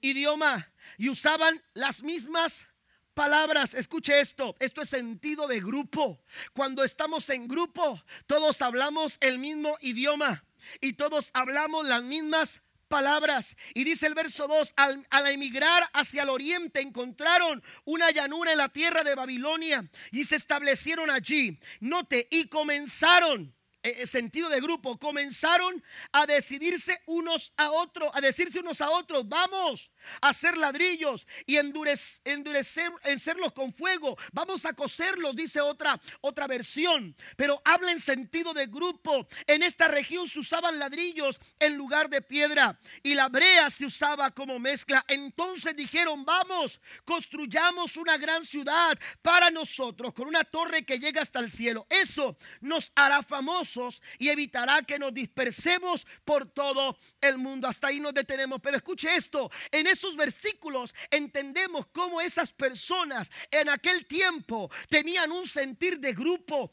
idioma y usaban las mismas palabras. Escuche esto, esto es sentido de grupo. Cuando estamos en grupo, todos hablamos el mismo idioma y todos hablamos las mismas palabras. Y dice el verso 2, al, al, emigrar hacia el oriente encontraron una llanura en la tierra de Babilonia y se establecieron allí. Note, y comenzaron eh, sentido de grupo, comenzaron a decidirse unos a otros, a decirse unos a otros, vamos a hacer ladrillos y endurecer, endurecerlos con fuego, vamos a coserlos, dice otra, otra versión, pero habla en sentido de grupo. En esta región se usaban ladrillos en lugar de piedra y la brea se usaba como mezcla. Entonces dijeron, vamos, construyamos una gran ciudad para nosotros con una torre que llega hasta el cielo. Eso nos hará famosos y evitará que nos dispersemos por todo el mundo. Hasta ahí nos detenemos. Pero escuche esto, en esos versículos entendemos cómo esas personas en aquel tiempo tenían un sentir de grupo.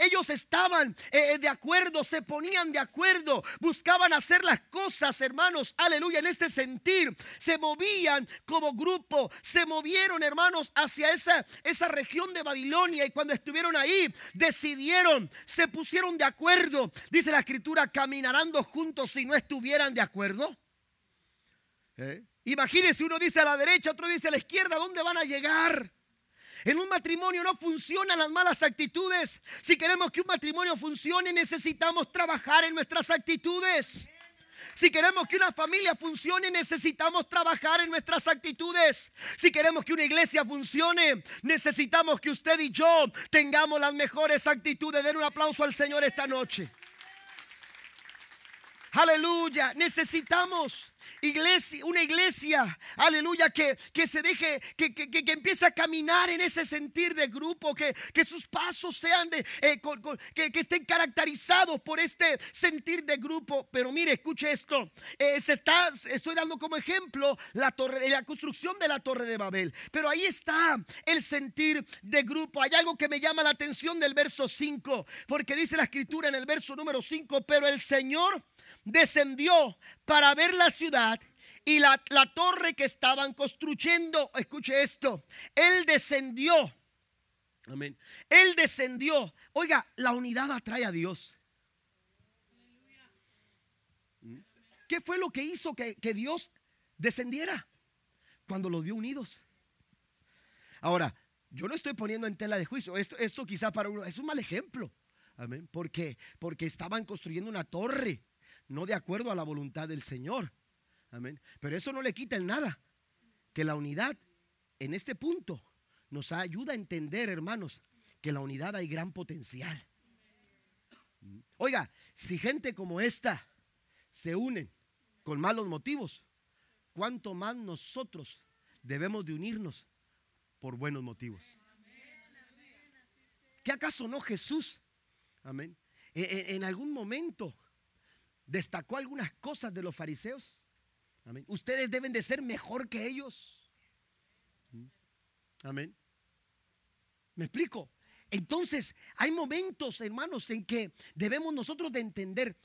Ellos estaban eh, de acuerdo, se ponían de acuerdo, buscaban hacer las cosas, hermanos, aleluya, en este sentir. Se movían como grupo, se movieron, hermanos, hacia esa, esa región de Babilonia y cuando estuvieron ahí, decidieron, se pusieron de acuerdo acuerdo. Dice la escritura, caminarán juntos si no estuvieran de acuerdo. ¿Eh? Imagínese, uno dice a la derecha, otro dice a la izquierda, ¿dónde van a llegar? En un matrimonio no funcionan las malas actitudes. Si queremos que un matrimonio funcione, necesitamos trabajar en nuestras actitudes. Si queremos que una familia funcione, necesitamos trabajar en nuestras actitudes. Si queremos que una iglesia funcione, necesitamos que usted y yo tengamos las mejores actitudes. Den un aplauso al Señor esta noche. Aleluya. Necesitamos iglesia, una iglesia, aleluya, que, que se deje, que, que, que, empiece a caminar en ese sentir de grupo, que, sus pasos sean de, eh, que, estén caracterizados por este sentir de grupo. Pero mire, escuche esto, eh, se está, estoy dando como ejemplo la torre, la construcción de la torre de Babel, pero ahí está el sentir de grupo. Hay algo que me llama la atención del verso 5, porque dice la escritura en el verso número 5, pero el Señor descendió para ver la ciudad y la, torre que estaban construyendo. Escuche esto. Él descendió. Amén. Él descendió. Oiga, la unidad atrae a Dios. ¿Qué fue lo que hizo que, que Dios descendiera? Cuando los vio unidos. Ahora, yo no estoy poniendo en tela de juicio. Esto, esto quizá para uno es un mal ejemplo. Amén. Porque estaban construyendo una torre, no de acuerdo a la voluntad del Señor. Amén. Pero eso no le quita en nada que la unidad en este punto nos ayuda a entender, hermanos, que la unidad hay gran potencial. Oiga, si gente como esta se unen con malos motivos, ¿cuánto más nosotros debemos de unirnos por buenos motivos? ¿Qué acaso no Jesús? Amén. E, e, en, algún momento destacó algunas cosas de los fariseos. Amén. Ustedes deben de ser mejor que ellos. Amén. ¿Me explico? Entonces, hay momentos, hermanos, en que debemos nosotros de entender,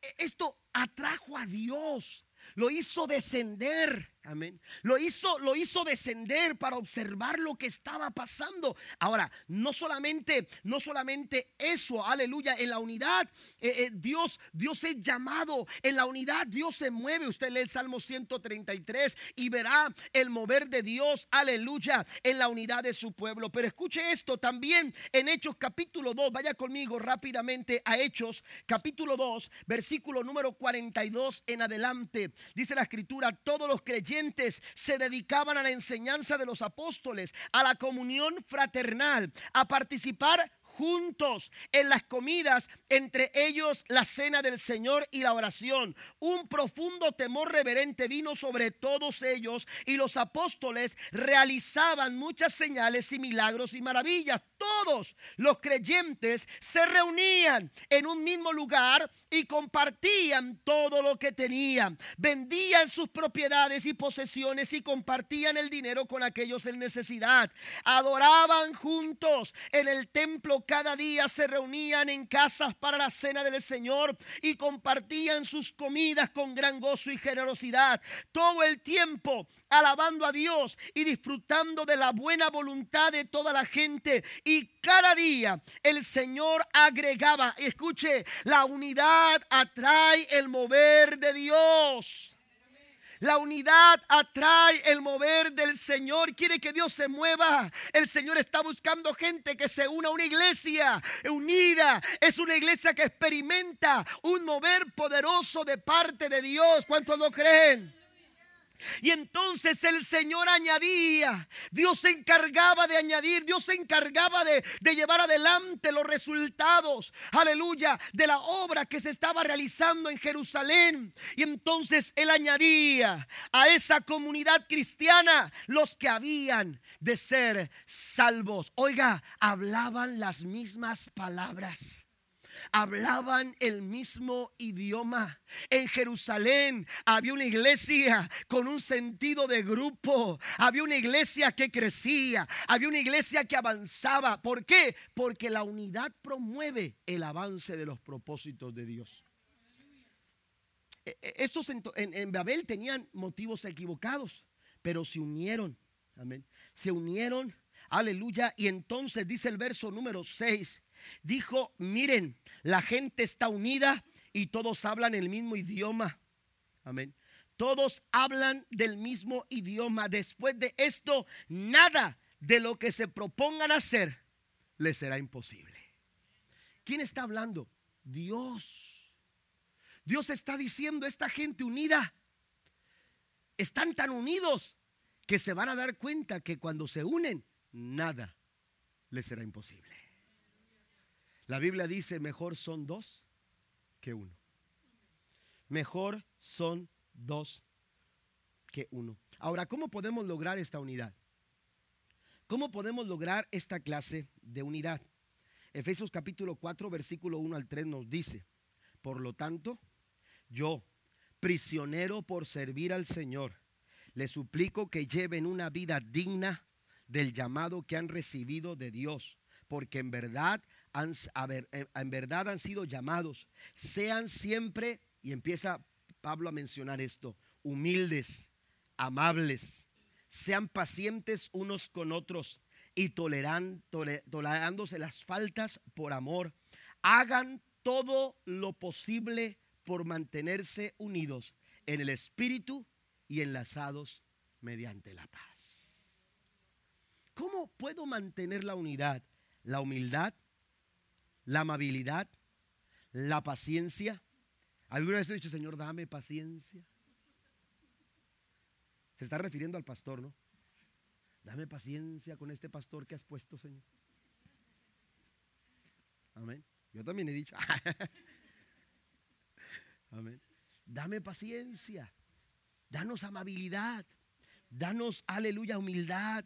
e, esto atrajo a Dios, lo hizo descender Amén. Lo hizo, lo hizo descender para observar lo que estaba pasando. Ahora, no solamente, no solamente eso, aleluya, en la unidad, eh, eh, Dios, Dios es llamado, en la unidad Dios se mueve. Usted lee el Salmo 133 y verá el mover de Dios, aleluya, en la unidad de su pueblo. Pero escuche esto también en Hechos capítulo 2, vaya conmigo rápidamente a Hechos capítulo 2, versículo número 42 en adelante. Dice la escritura, todos los creyentes se dedicaban a la enseñanza de los apóstoles, a la comunión fraternal, a participar juntos en las comidas, entre ellos la cena del Señor y la oración. Un profundo temor reverente vino sobre todos ellos y los apóstoles realizaban muchas señales y milagros y maravillas. Todos los creyentes se reunían en un mismo lugar y compartían todo lo que tenían. Vendían sus propiedades y posesiones y compartían el dinero con aquellos en necesidad. Adoraban juntos en el templo cada día se reunían en casas para la cena del Señor y compartían sus comidas con gran gozo y generosidad. Todo el tiempo alabando a Dios y disfrutando de la buena voluntad de toda la gente. Y cada día el Señor agregaba, escuche, la unidad atrae el mover de Dios. La unidad atrae el mover del Señor. Quiere que Dios se mueva. El Señor está buscando gente que se una a una iglesia unida. Es una iglesia que experimenta un mover poderoso de parte de Dios. ¿Cuántos lo creen? Y entonces el Señor añadía, Dios se encargaba de añadir, Dios se encargaba de, llevar adelante los resultados, aleluya, de la obra que se estaba realizando en Jerusalén. Y entonces Él añadía a esa comunidad cristiana los que habían de ser salvos. Oiga, hablaban las mismas palabras hablaban el mismo idioma. En Jerusalén había una iglesia con un sentido de grupo. Había una iglesia que crecía. Había una iglesia que avanzaba. ¿Por qué? Porque la unidad promueve el avance de los propósitos de Dios. E, e, estos en, Babel tenían motivos equivocados, pero se unieron. Amén. Se unieron. Aleluya. Y entonces dice el verso número 6. Dijo, miren, la gente está unida y todos hablan el mismo idioma. Amén. Todos hablan del mismo idioma. Después de esto, nada de lo que se propongan hacer les será imposible. ¿Quién está hablando? Dios. Dios está diciendo, esta gente unida, están tan unidos que se van a dar cuenta que cuando se unen, nada les será imposible. La Biblia dice, mejor son dos que uno. Mejor son dos que uno. Ahora, ¿cómo podemos lograr esta unidad? ¿Cómo podemos lograr esta clase de unidad? Efesios capítulo 4, versículo 1 al 3 nos dice, por lo tanto, yo, prisionero por servir al Señor, le suplico que lleven una vida digna del llamado que han recibido de Dios, porque en verdad eh, en verdad han sido llamados, sean siempre, y empieza Pablo a mencionar esto, humildes, amables, sean pacientes unos con otros y toleran, tolerándose las faltas por amor. Hagan todo lo posible por mantenerse unidos en el espíritu y enlazados mediante la paz. ¿Cómo puedo mantener la unidad? La humildad, la amabilidad, la paciencia. ¿Alguna vez he dicho, Señor, dame paciencia? Se está refiriendo al pastor, ¿no? Dame paciencia con este pastor que has puesto, Señor. Amén. Yo también he dicho. Amén. Dame paciencia. Danos amabilidad. Danos, aleluya, humildad.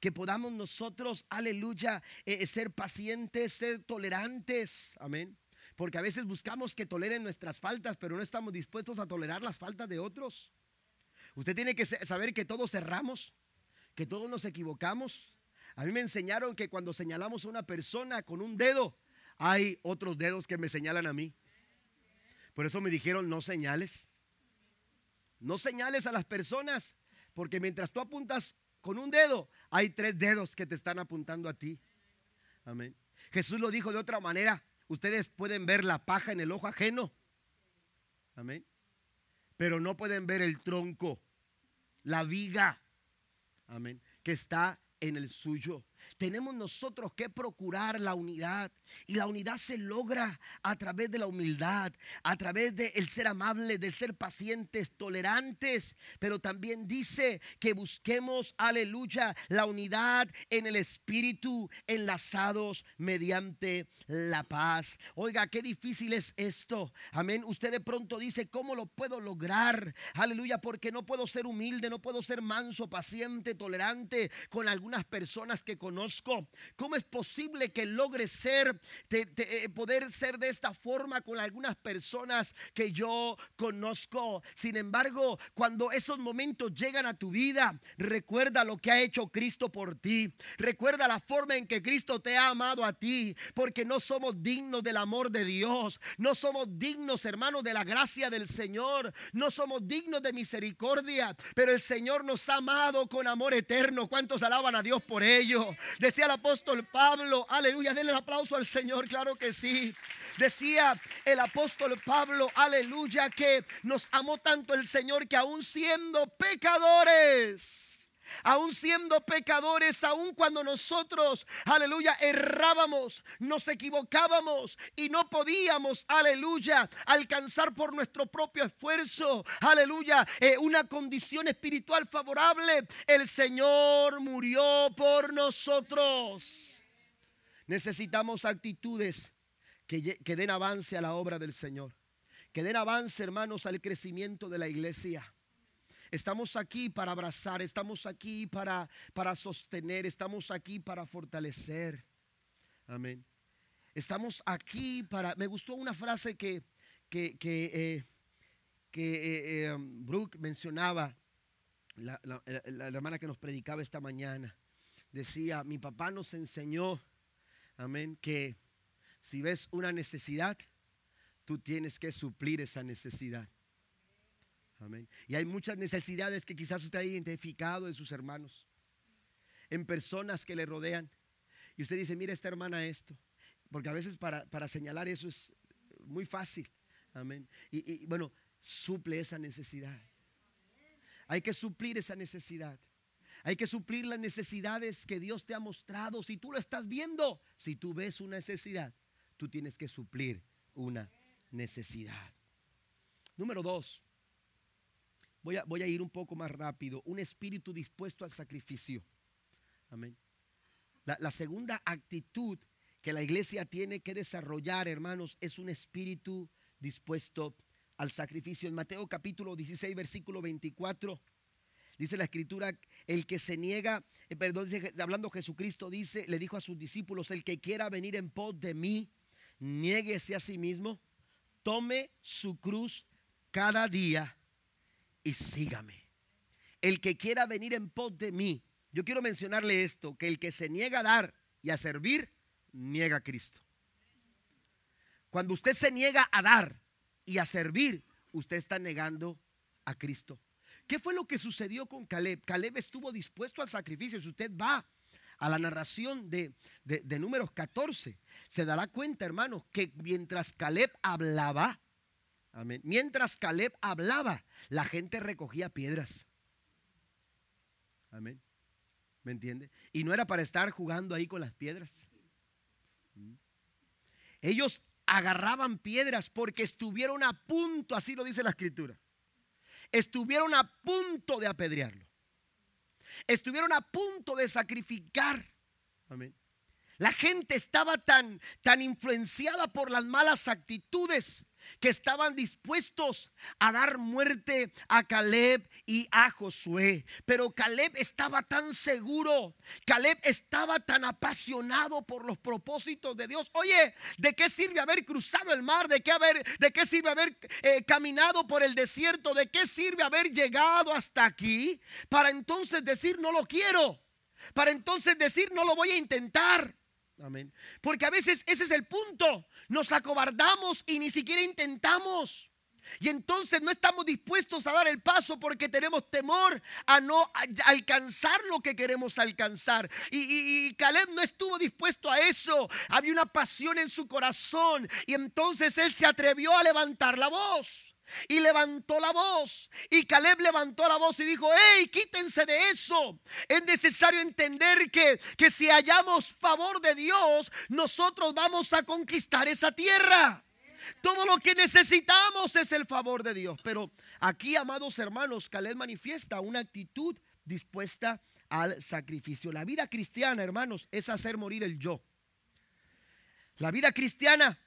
Que podamos nosotros, aleluya, eh, ser pacientes, ser tolerantes. Amén. Porque a veces buscamos que toleren nuestras faltas, pero no estamos dispuestos a tolerar las faltas de otros. Usted tiene que saber que todos cerramos, que todos nos equivocamos. A mí me enseñaron que cuando señalamos a una persona con un dedo, hay otros dedos que me señalan a mí. Por eso me dijeron, no señales. No señales a las personas, porque mientras tú apuntas con un dedo, hay tres dedos que te están apuntando a ti. Amén. Jesús lo dijo de otra manera. Ustedes pueden ver la paja en el ojo ajeno. Amén. Pero no pueden ver el tronco, la viga. Amén. Que está en el suyo. Tenemos nosotros que procurar la unidad y la unidad se logra a través de la humildad, a través de el ser amable, del ser pacientes, tolerantes, pero también dice que busquemos, aleluya, la unidad en el espíritu, enlazados mediante la paz. Oiga, qué difícil es esto. Amén. Usted de pronto dice, ¿cómo lo puedo lograr? Aleluya, porque no puedo ser humilde, no puedo ser manso, paciente, tolerante con algunas personas que conozco conozco. ¿Cómo es posible que logre ser, eh, poder ser de esta forma con algunas personas que yo conozco? Sin embargo, cuando esos momentos llegan a tu vida, recuerda lo que ha hecho Cristo por ti. Recuerda la forma en que Cristo te ha amado a ti, porque no somos dignos del amor de Dios. No somos dignos, hermanos, de la gracia del Señor. No somos dignos de misericordia, pero el Señor nos ha amado con amor eterno. ¿Cuántos alaban a Dios por ello? Decía el apóstol Pablo, aleluya, denle el aplauso al Señor, claro que sí. Decía el apóstol Pablo, aleluya, que nos amó tanto el Señor que aún siendo pecadores, aún siendo pecadores, aún cuando nosotros, aleluya, errábamos, nos equivocábamos y no podíamos, aleluya, alcanzar por nuestro propio esfuerzo, aleluya, eh, una condición espiritual favorable, el Señor murió por nosotros. Necesitamos actitudes que, que den avance a la obra del Señor, que den avance, hermanos, al crecimiento de la iglesia. Estamos aquí para abrazar, estamos aquí para, para sostener, estamos aquí para fortalecer. Amén. Estamos aquí para... Me gustó una frase que, que, que, eh, que eh, um, Brooke mencionaba, la, la hermana que nos predicaba esta mañana. Decía, mi papá nos enseñó, amén, que si ves una necesidad, tú tienes que suplir esa necesidad. Y hay muchas necesidades que quizás usted ha identificado en sus hermanos, en personas que le rodean. Y usted dice, mira esta hermana esto. Porque a veces para, señalar eso es muy fácil. Amén. Y, bueno, suple esa necesidad. Hay que suplir esa necesidad. Hay que suplir las necesidades que Dios te ha mostrado. Si tú lo estás viendo, si tú ves una necesidad, tú tienes que suplir una necesidad. Número dos, Voy a, ir un poco más rápido. Un espíritu dispuesto al sacrificio. Amén. La, la segunda actitud que la iglesia tiene que desarrollar, hermanos, es un espíritu dispuesto al sacrificio. En Mateo capítulo 16, versículo 24, dice la escritura, el que se niega, eh, perdón, hablando Jesucristo, dice, le dijo a sus discípulos, el que quiera venir en pos de mí, niéguese a sí mismo, tome su cruz cada día y sígame. El que quiera venir en pos de mí, yo quiero mencionarle esto, que el que se niega a dar y a servir, niega a Cristo. Cuando usted se niega a dar y a servir, usted está negando a Cristo. ¿Qué fue lo que sucedió con Caleb? Caleb estuvo dispuesto al sacrificio. Si usted va a la narración de, de, números 14, se dará cuenta, hermanos, que mientras Caleb hablaba, amén, mientras Caleb hablaba, la gente recogía piedras. Amén. ¿Me entiende? Y no era para estar jugando ahí con las piedras. Ellos agarraban piedras porque estuvieron a punto, así lo dice la escritura. Estuvieron a punto de apedrearlo. Estuvieron a punto de sacrificar. Amén. La gente estaba tan, tan influenciada por las malas actitudes que estaban dispuestos a dar muerte a Caleb y a Josué. Pero Caleb estaba tan seguro, Caleb estaba tan apasionado por los propósitos de Dios. Oye, ¿de qué sirve haber cruzado el mar? ¿De qué, haber, de qué sirve haber eh, caminado por el desierto? ¿De qué sirve haber llegado hasta aquí? Para entonces decir no lo quiero. Para entonces decir no lo voy a intentar. Amén. Porque a veces ese es el punto. Nos acobardamos y ni siquiera intentamos. Y entonces no estamos dispuestos a dar el paso porque tenemos temor a no alcanzar lo que queremos alcanzar. Y, y, Caleb no estuvo dispuesto a eso. Había una pasión en su corazón. Y entonces él se atrevió a levantar la voz. Y levantó la voz. Y Caleb levantó la voz y dijo, hey, quítense de eso. Es necesario entender que, que si hallamos favor de Dios, nosotros vamos a conquistar esa tierra. Todo lo que necesitamos es el favor de Dios. Pero aquí, amados hermanos, Caleb manifiesta una actitud dispuesta al sacrificio. La vida cristiana, hermanos, es hacer morir el yo. La vida cristiana,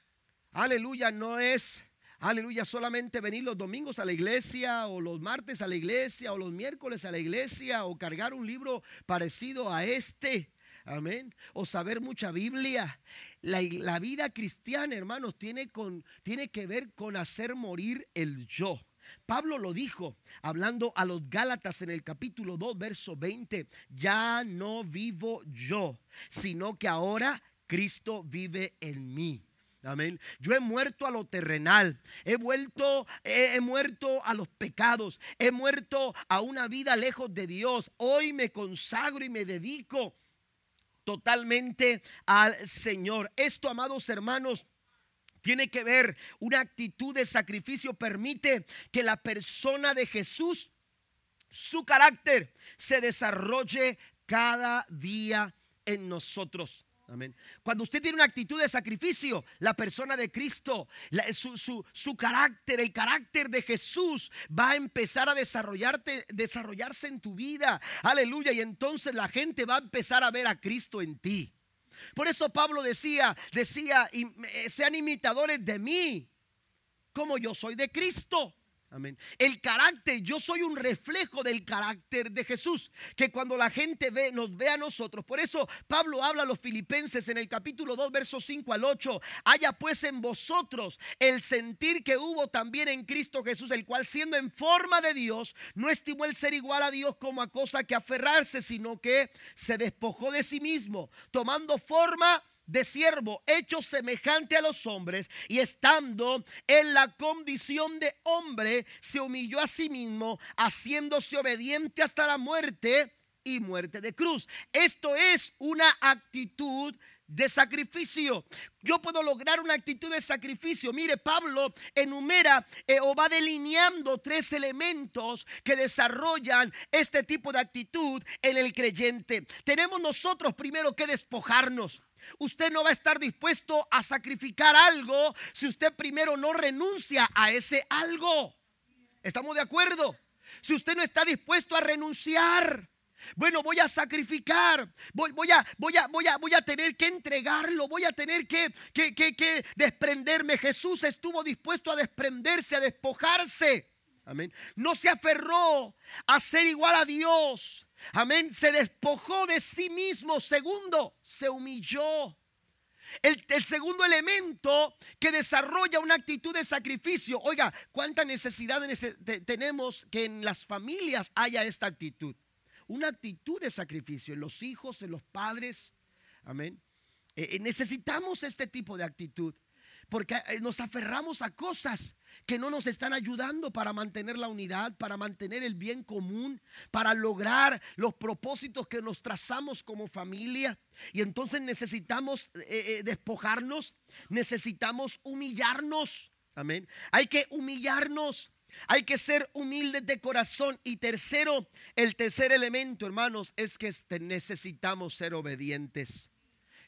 aleluya, no es aleluya, solamente venir los domingos a la iglesia o los martes a la iglesia o los miércoles a la iglesia o cargar un libro parecido a este. Amén. O saber mucha Biblia. La, vida cristiana, hermanos, tiene, con, tiene que ver con hacer morir el yo. Pablo lo dijo hablando a los Gálatas en el capítulo 2, verso 20. Ya no vivo yo, sino que ahora Cristo vive en mí. Amén. Yo he muerto a lo terrenal. He vuelto, he, muerto a los pecados. He muerto a una vida lejos de Dios. Hoy me consagro y me dedico totalmente al Señor. Esto, amados hermanos, tiene que ver, una actitud de sacrificio permite que la persona de Jesús, su carácter, se desarrolle cada día en nosotros. Amén. Cuando usted tiene una actitud de sacrificio, la persona de Cristo, su, carácter, el carácter de Jesús va a empezar a desarrollarte, desarrollarse en tu vida. Aleluya. Y entonces la gente va a empezar a ver a Cristo en ti. Por eso Pablo decía, decía, eh, sean imitadores de mí, como yo soy de Cristo. Amén. El carácter, yo soy un reflejo del carácter de Jesús, que cuando la gente ve, nos ve a nosotros. Por eso Pablo habla a los filipenses en el capítulo 2, versos 5 al 8. Haya pues en vosotros el sentir que hubo también en Cristo Jesús, el cual siendo en forma de Dios, no estimó el ser igual a Dios como a cosa que aferrarse, sino que se despojó de sí mismo, tomando forma de siervo, hecho semejante a los hombres, y estando en la condición de hombre, se humilló a sí mismo, haciéndose obediente hasta la muerte y muerte de cruz. Esto es una actitud de sacrificio. Yo puedo lograr una actitud de sacrificio. Mire, Pablo enumera eh, o va delineando tres elementos que desarrollan este tipo de actitud en el creyente. Tenemos nosotros primero que despojarnos. Usted no va a estar dispuesto a sacrificar algo si usted primero no renuncia a ese algo. ¿Estamos de acuerdo? Si usted no está dispuesto a renunciar, bueno, voy a sacrificar, voy, voy, a, voy, a, voy, a, voy a tener que entregarlo, voy a tener que, que, que desprenderme. Jesús estuvo dispuesto a desprenderse, a despojarse. Amén. No se aferró a ser igual a Dios. Amén. Se despojó de sí mismo. Segundo, se humilló. El, segundo elemento que desarrolla una actitud de sacrificio. Oiga, ¿cuánta necesidad tenemos que en las familias haya esta actitud? Una actitud de sacrificio en los hijos, en los padres. Amén. Eh, eh, necesitamos este tipo de actitud porque eh, nos aferramos a cosas que no nos están ayudando para mantener la unidad, para mantener el bien común, para lograr los propósitos que nos trazamos como familia. Y entonces necesitamos eh, eh, despojarnos, necesitamos humillarnos. Amén. Hay que humillarnos. Hay que ser humildes de corazón. Y tercero, el tercer elemento, hermanos, es que este, necesitamos ser obedientes.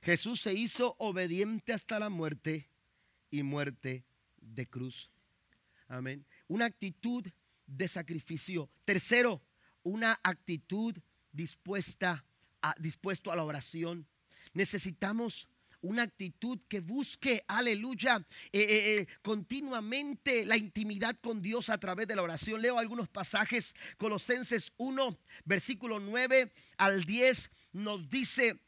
Jesús se hizo obediente hasta la muerte y muerte de cruz. Amén. Una actitud de sacrificio. Tercero, una actitud dispuesta a, dispuesto a la oración. Necesitamos una actitud que busque, aleluya, eh, eh, eh, continuamente la intimidad con Dios a través de la oración. Leo algunos pasajes. Colosenses 1, versículo 9 al 10 nos dice,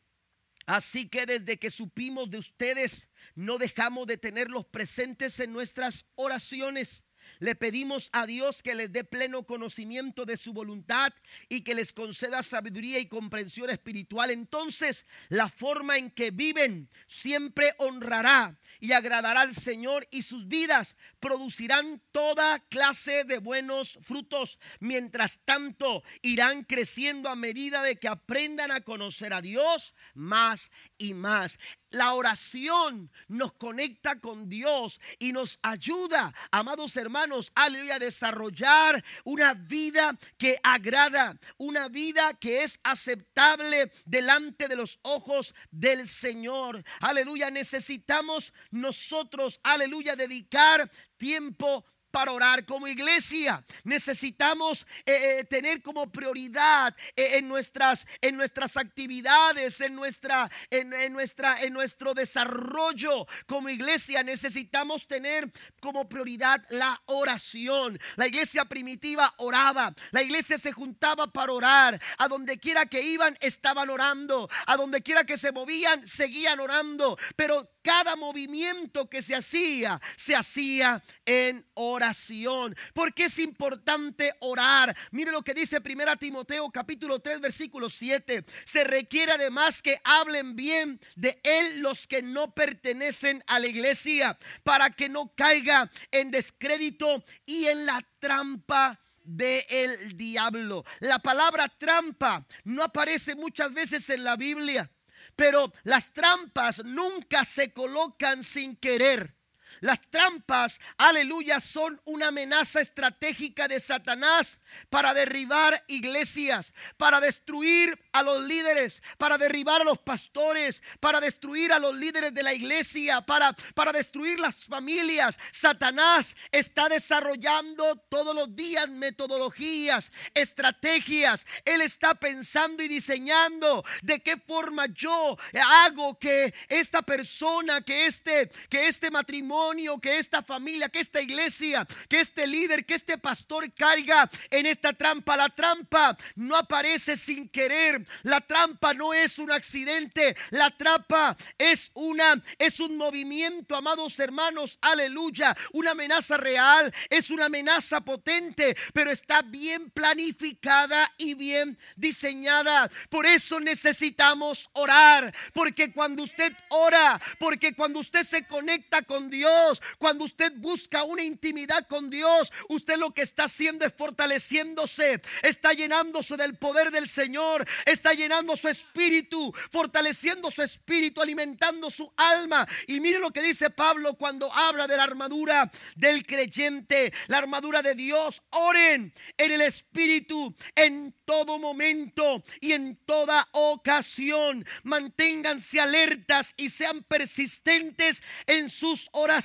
así que desde que supimos de ustedes, no dejamos de tenerlos presentes en nuestras oraciones le pedimos a Dios que les dé pleno conocimiento de su voluntad y que les conceda sabiduría y comprensión espiritual. Entonces la forma en que viven siempre honrará y agradará al Señor y sus vidas producirán toda clase de buenos frutos. Mientras tanto, irán creciendo a medida de que aprendan a conocer a Dios más y más. La oración nos conecta con Dios y nos ayuda, amados hermanos, a desarrollar una vida que agrada, una vida que es aceptable delante de los ojos del Señor. Aleluya, necesitamos nosotros, aleluya, dedicar tiempo para orar como iglesia. Necesitamos eh, eh, tener como prioridad eh, en, nuestras, en nuestras actividades, en, nuestra, en, en, nuestra, en nuestro desarrollo como iglesia. Necesitamos tener como prioridad la oración. La iglesia primitiva oraba. La iglesia se juntaba para orar. A donde quiera que iban, estaban orando. A donde quiera que se movían, seguían orando. Pero cada movimiento que se hacía, se hacía en oración. Porque es importante orar. Mire lo que dice 1 Timoteo capítulo 3 versículo 7. Se requiere además que hablen bien de él los que no pertenecen a la iglesia para que no caiga en descrédito y en la trampa del el diablo. La palabra trampa no aparece muchas veces en la Biblia. Pero las trampas nunca se colocan sin querer. Las trampas, aleluya, son una amenaza estratégica de Satanás para derribar iglesias, para destruir a los líderes, para derribar a los pastores, para destruir a los líderes de la iglesia, para, para destruir las familias. Satanás está desarrollando todos los días metodologías, estrategias. Él está pensando y diseñando de qué forma yo hago que esta persona, que este, que este matrimonio, que esta familia, que esta iglesia, que este líder, que este pastor caiga en esta trampa. La trampa no aparece sin querer. La trampa no es un accidente, la trampa es una es un movimiento, amados hermanos, aleluya, una amenaza real, es una amenaza potente, pero está bien planificada y bien diseñada. Por eso necesitamos orar, porque cuando usted ora, porque cuando usted se conecta con Dios, cuando usted busca una intimidad con Dios, usted lo que está haciendo es fortaleciéndose, está llenándose del poder del Señor, está llenando su espíritu, fortaleciendo su espíritu, alimentando su alma. Y mire lo que dice Pablo cuando habla de la armadura del creyente, la armadura de Dios. Oren en el espíritu en todo momento y en toda ocasión. Manténganse alertas y sean persistentes en sus oraciones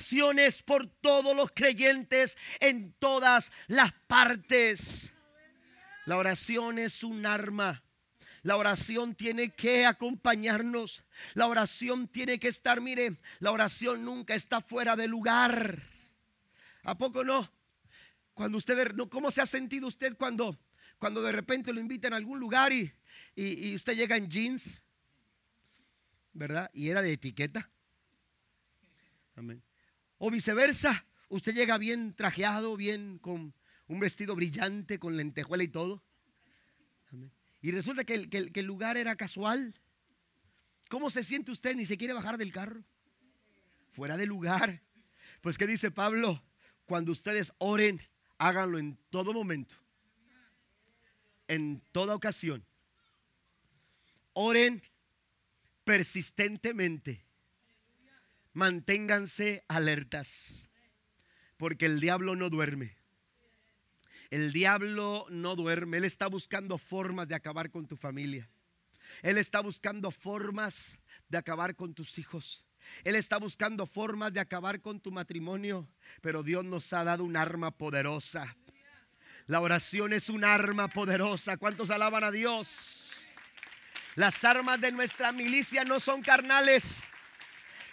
por todos los creyentes en todas las partes. La oración es un arma la oración tiene que acompañarnos. La oración tiene que estar, mire, la oración nunca está fuera de lugar. ¿A poco no? Cuando usted, ¿cómo se ha sentido usted cuando, cuando de repente lo invitan a algún lugar y, y, usted llega en jeans? ¿Verdad? Y era de etiqueta. Amén. O viceversa, usted llega bien trajeado, bien con un vestido brillante, con lentejuela y todo. Y resulta que el, lugar era casual. ¿Cómo se siente usted? Ni se quiere bajar del carro. Fuera de lugar. Pues ¿qué dice Pablo? Cuando ustedes oren, háganlo en todo momento. En toda ocasión. Oren persistentemente. Manténganse alertas. Porque el diablo no duerme. El diablo no duerme, él está buscando formas de acabar con tu familia. Él está buscando formas de acabar con tus hijos. Él está buscando formas de acabar con tu matrimonio, pero Dios nos ha dado un arma poderosa. La oración es un arma poderosa. ¿Cuántos alaban a Dios? Las armas de nuestra milicia no son carnales.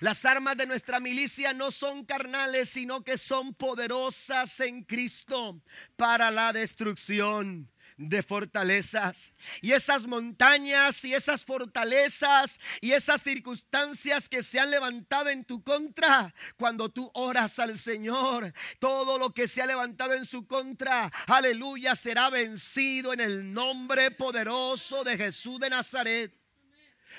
Las armas de nuestra milicia no son carnales, sino que son poderosas en Cristo para la destrucción de fortalezas. Y esas montañas y esas fortalezas y esas circunstancias que se han levantado en tu contra, cuando tú oras al Señor, todo lo que se ha levantado en su contra, aleluya, será vencido en el nombre poderoso de Jesús de Nazaret.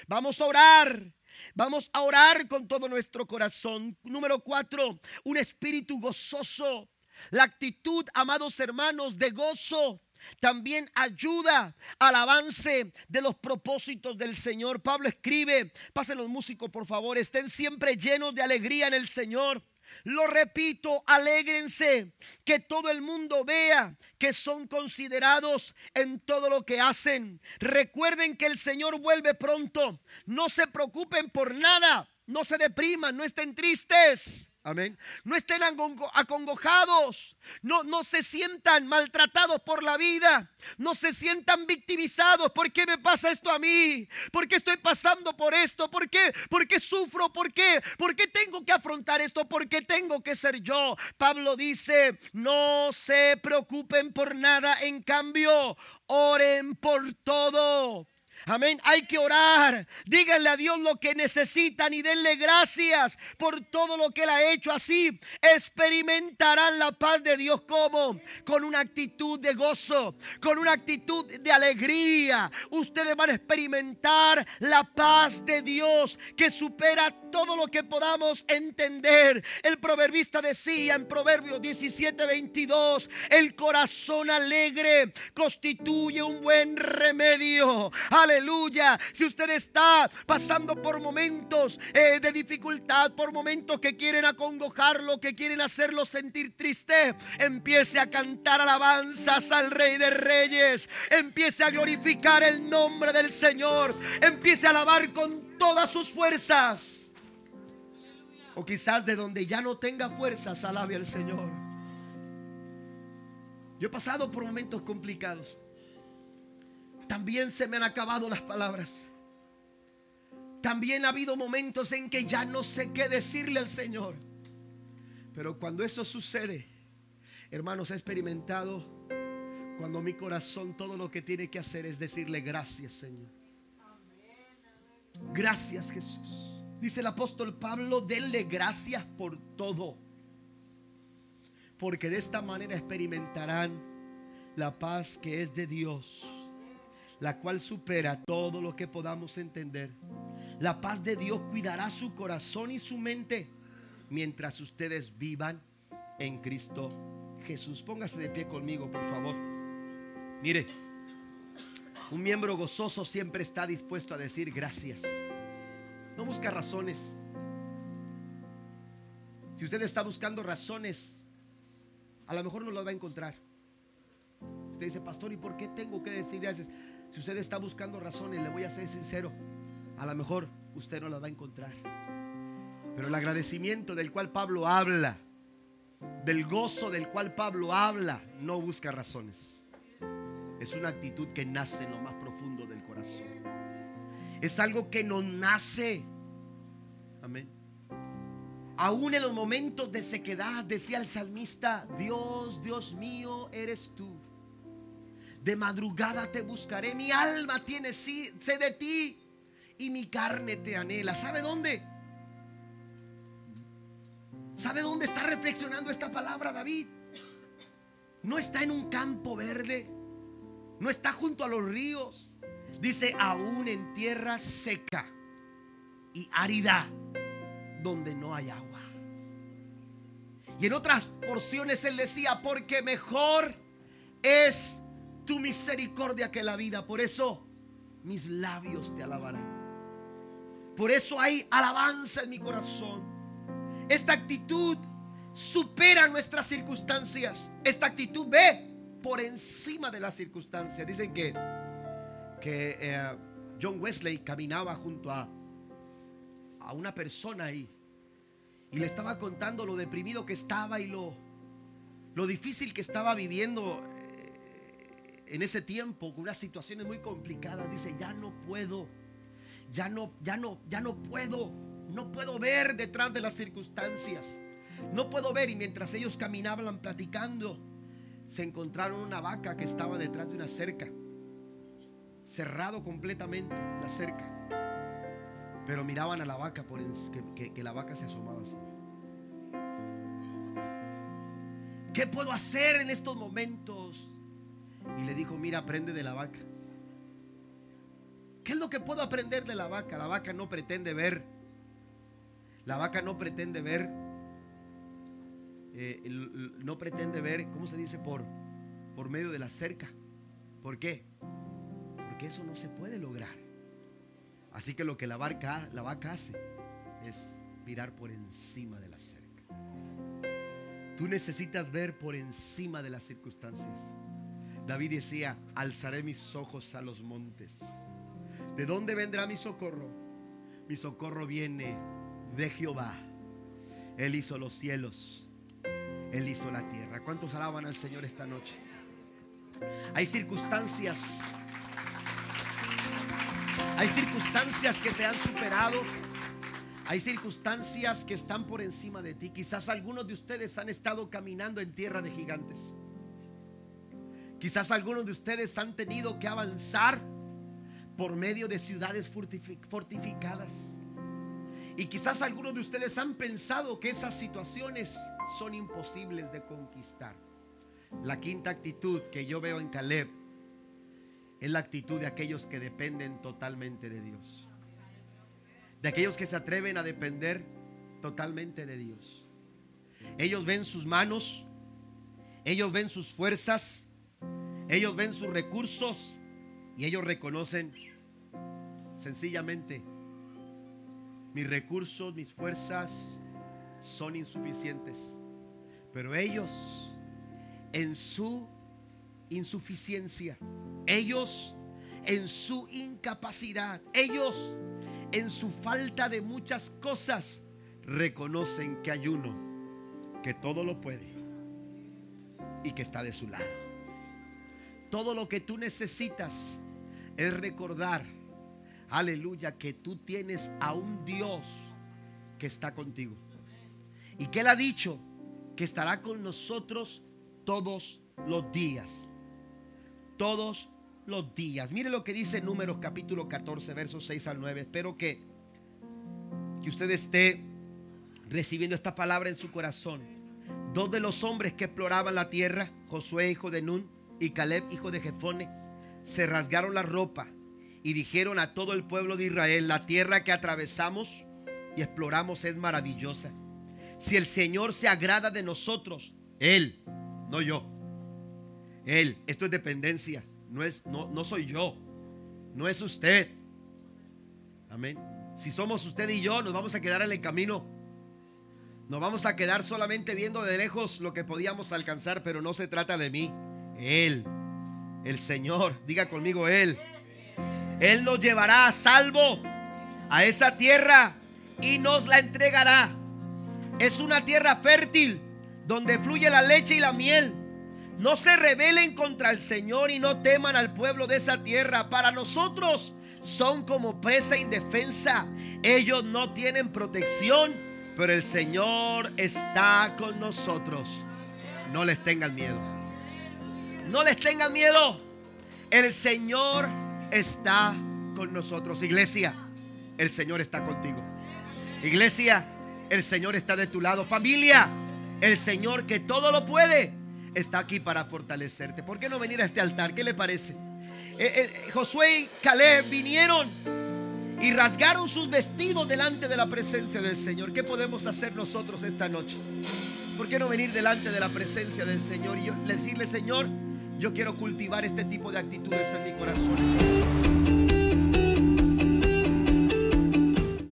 Vamos a orar. Vamos a orar con todo nuestro corazón. Número cuatro, un espíritu gozoso. La actitud, amados hermanos, de gozo también ayuda al avance de los propósitos del Señor. Pablo escribe, pasen los músicos por favor, estén siempre llenos de alegría en el Señor. Lo repito, alégrense, que todo el mundo vea que son considerados en todo lo que hacen. Recuerden que el Señor vuelve pronto. No se preocupen por nada, no se depriman, no estén tristes. Amén. No estén acongojados. No, no se sientan maltratados por la vida. No se sientan victimizados. ¿Por qué me pasa esto a mí? ¿Por qué estoy pasando por esto? ¿Por qué? ¿Por qué sufro? ¿Por qué? ¿Por qué tengo que afrontar esto? ¿Por qué tengo que ser yo? Pablo dice, no se preocupen por nada. En cambio, oren por todo. Amén. Hay que orar. Díganle a Dios lo que necesitan y denle gracias por todo lo que Él ha hecho. Así experimentarán la paz de Dios como con una actitud de gozo, con una actitud de alegría. Ustedes van a experimentar la paz de Dios que supera todo lo que podamos entender. El proverbista decía en Proverbios 17, 22, el corazón alegre constituye un buen remedio. Aleluya. Si usted está pasando por momentos eh, de dificultad, por momentos que quieren acongojarlo, que quieren hacerlo sentir triste, empiece a cantar alabanzas al Rey de Reyes. Empiece a glorificar el nombre del Señor. Empiece a alabar con todas sus fuerzas. O quizás de donde ya no tenga fuerzas, alabe al Señor. Yo he pasado por momentos complicados. También se me han acabado las palabras. También ha habido momentos en que ya no sé qué decirle al Señor. Pero cuando eso sucede, hermanos, he experimentado cuando mi corazón todo lo que tiene que hacer es decirle gracias, Señor. Gracias, Jesús. Dice el apóstol Pablo, denle gracias por todo. Porque de esta manera experimentarán la paz que es de Dios la cual supera todo lo que podamos entender. La paz de Dios cuidará su corazón y su mente mientras ustedes vivan en Cristo Jesús. Póngase de pie conmigo, por favor. Mire, un miembro gozoso siempre está dispuesto a decir gracias. No busca razones. Si usted está buscando razones, a lo mejor no las va a encontrar. Usted dice, pastor, ¿y por qué tengo que decir gracias? Si usted está buscando razones, le voy a ser sincero, a lo mejor usted no las va a encontrar. Pero el agradecimiento del cual Pablo habla, del gozo del cual Pablo habla, no busca razones. Es una actitud que nace en lo más profundo del corazón. Es algo que nos nace. Amén. Aún en los momentos de sequedad, decía el salmista, Dios, Dios mío, eres tú de madrugada te buscaré. Mi alma tiene sed de ti y mi carne te anhela. ¿Sabe dónde? ¿Sabe dónde está reflexionando esta palabra David? No está en un campo verde. No está junto a los ríos. Dice, aún en tierra seca y árida, donde no hay agua. Y en otras porciones él decía, porque mejor es tu misericordia que la vida. Por eso mis labios te alabarán. Por eso hay alabanza en mi corazón. Esta actitud supera nuestras circunstancias. Esta actitud ve, por encima de las circunstancias. Dicen que, que eh, John Wesley caminaba junto a, a una persona ahí y le estaba contando lo deprimido que estaba y lo, lo difícil que estaba viviendo eh, en ese tiempo, con unas situaciones muy complicadas. Dice, ya no puedo, ya no, ya no, ya no puedo, no puedo ver detrás de las circunstancias. No puedo ver. Y mientras ellos caminaban platicando, se encontraron una vaca que estaba detrás de una cerca. Cerrado completamente la cerca. Pero miraban a la vaca por que, que la vaca se asomaba. ¿Qué puedo hacer en estos momentos? Y le dijo, mira, aprende de la vaca. ¿Qué es lo que puedo aprender de la vaca? La vaca no pretende ver. La vaca no pretende ver. Eh, no pretende ver, ¿cómo se dice? Por, por medio de la cerca. ¿Por qué? Porque eso no se puede lograr. Así que lo que la vaca, la vaca hace es mirar por encima de la cerca. Tú necesitas ver por encima de las circunstancias. David decía, alzaré mis ojos a los montes. ¿De dónde vendrá mi socorro? Mi socorro viene de Jehová. Él hizo los cielos. Él hizo la tierra. ¿Cuántos alaban al Señor esta noche? Hay circunstancias. Hay circunstancias que te han superado. Hay circunstancias que están por encima de ti. Quizás algunos de ustedes han estado caminando en tierra de gigantes. Quizás algunos de ustedes han tenido que avanzar por medio de ciudades fortificadas. Y quizás algunos de ustedes han pensado que esas situaciones son imposibles de conquistar. La quinta actitud que yo veo en Caleb es la actitud de aquellos que dependen totalmente de Dios de aquellos que se atreven a depender totalmente de Dios. Ellos ven sus manos, ellos ven sus fuerzas, ellos ven sus recursos y ellos reconocen sencillamente, mis recursos, mis fuerzas son insuficientes. Pero ellos, en su insuficiencia, ellos en su incapacidad, ellos en su falta de muchas cosas, reconocen que hay uno que todo lo puede y que está de su lado. Todo lo que tú necesitas es recordar, aleluya, que tú tienes a un Dios que está contigo. Y que Él ha dicho que estará con nosotros todos los días. Todos los días. Mire lo que dice Números capítulo 14, versos 6 al 9. Espero que, que usted esté recibiendo esta palabra en su corazón. Dos de los hombres que exploraban la tierra, Josué hijo de Nun y Caleb hijo de Jefone, se rasgaron la ropa y dijeron a todo el pueblo de Israel, la tierra que atravesamos y exploramos es maravillosa. Si el Señor se agrada de nosotros, Él, no yo, Él, esto es dependencia no, es, no, no soy yo, no es usted. Amén. Si somos usted y yo, nos vamos a quedar en el camino. Nos vamos a quedar solamente viendo de lejos lo que podíamos alcanzar, pero no se trata de mí. Él, el Señor, diga conmigo Él. Él nos llevará a salvo a esa tierra y nos la entregará. Es una tierra fértil donde fluye la leche y la miel no se rebelen contra el Señor y no teman al pueblo de esa tierra. Para nosotros son como presa indefensa. Ellos no tienen protección, pero el Señor está con nosotros. No les tengan miedo. No les tengan miedo. El Señor está con nosotros. Iglesia, el Señor está contigo. Iglesia, el Señor está de tu lado. Familia, el Señor que todo lo puede está aquí para fortalecerte. ¿Por qué no venir a este altar? ¿Qué le parece? Eh, eh, Josué y Caleb vinieron y rasgaron sus vestidos delante de la presencia del Señor. ¿Qué podemos hacer nosotros esta noche? ¿Por qué no venir delante de la presencia del Señor y decirle, Señor, yo quiero cultivar este tipo de actitudes en mi corazón?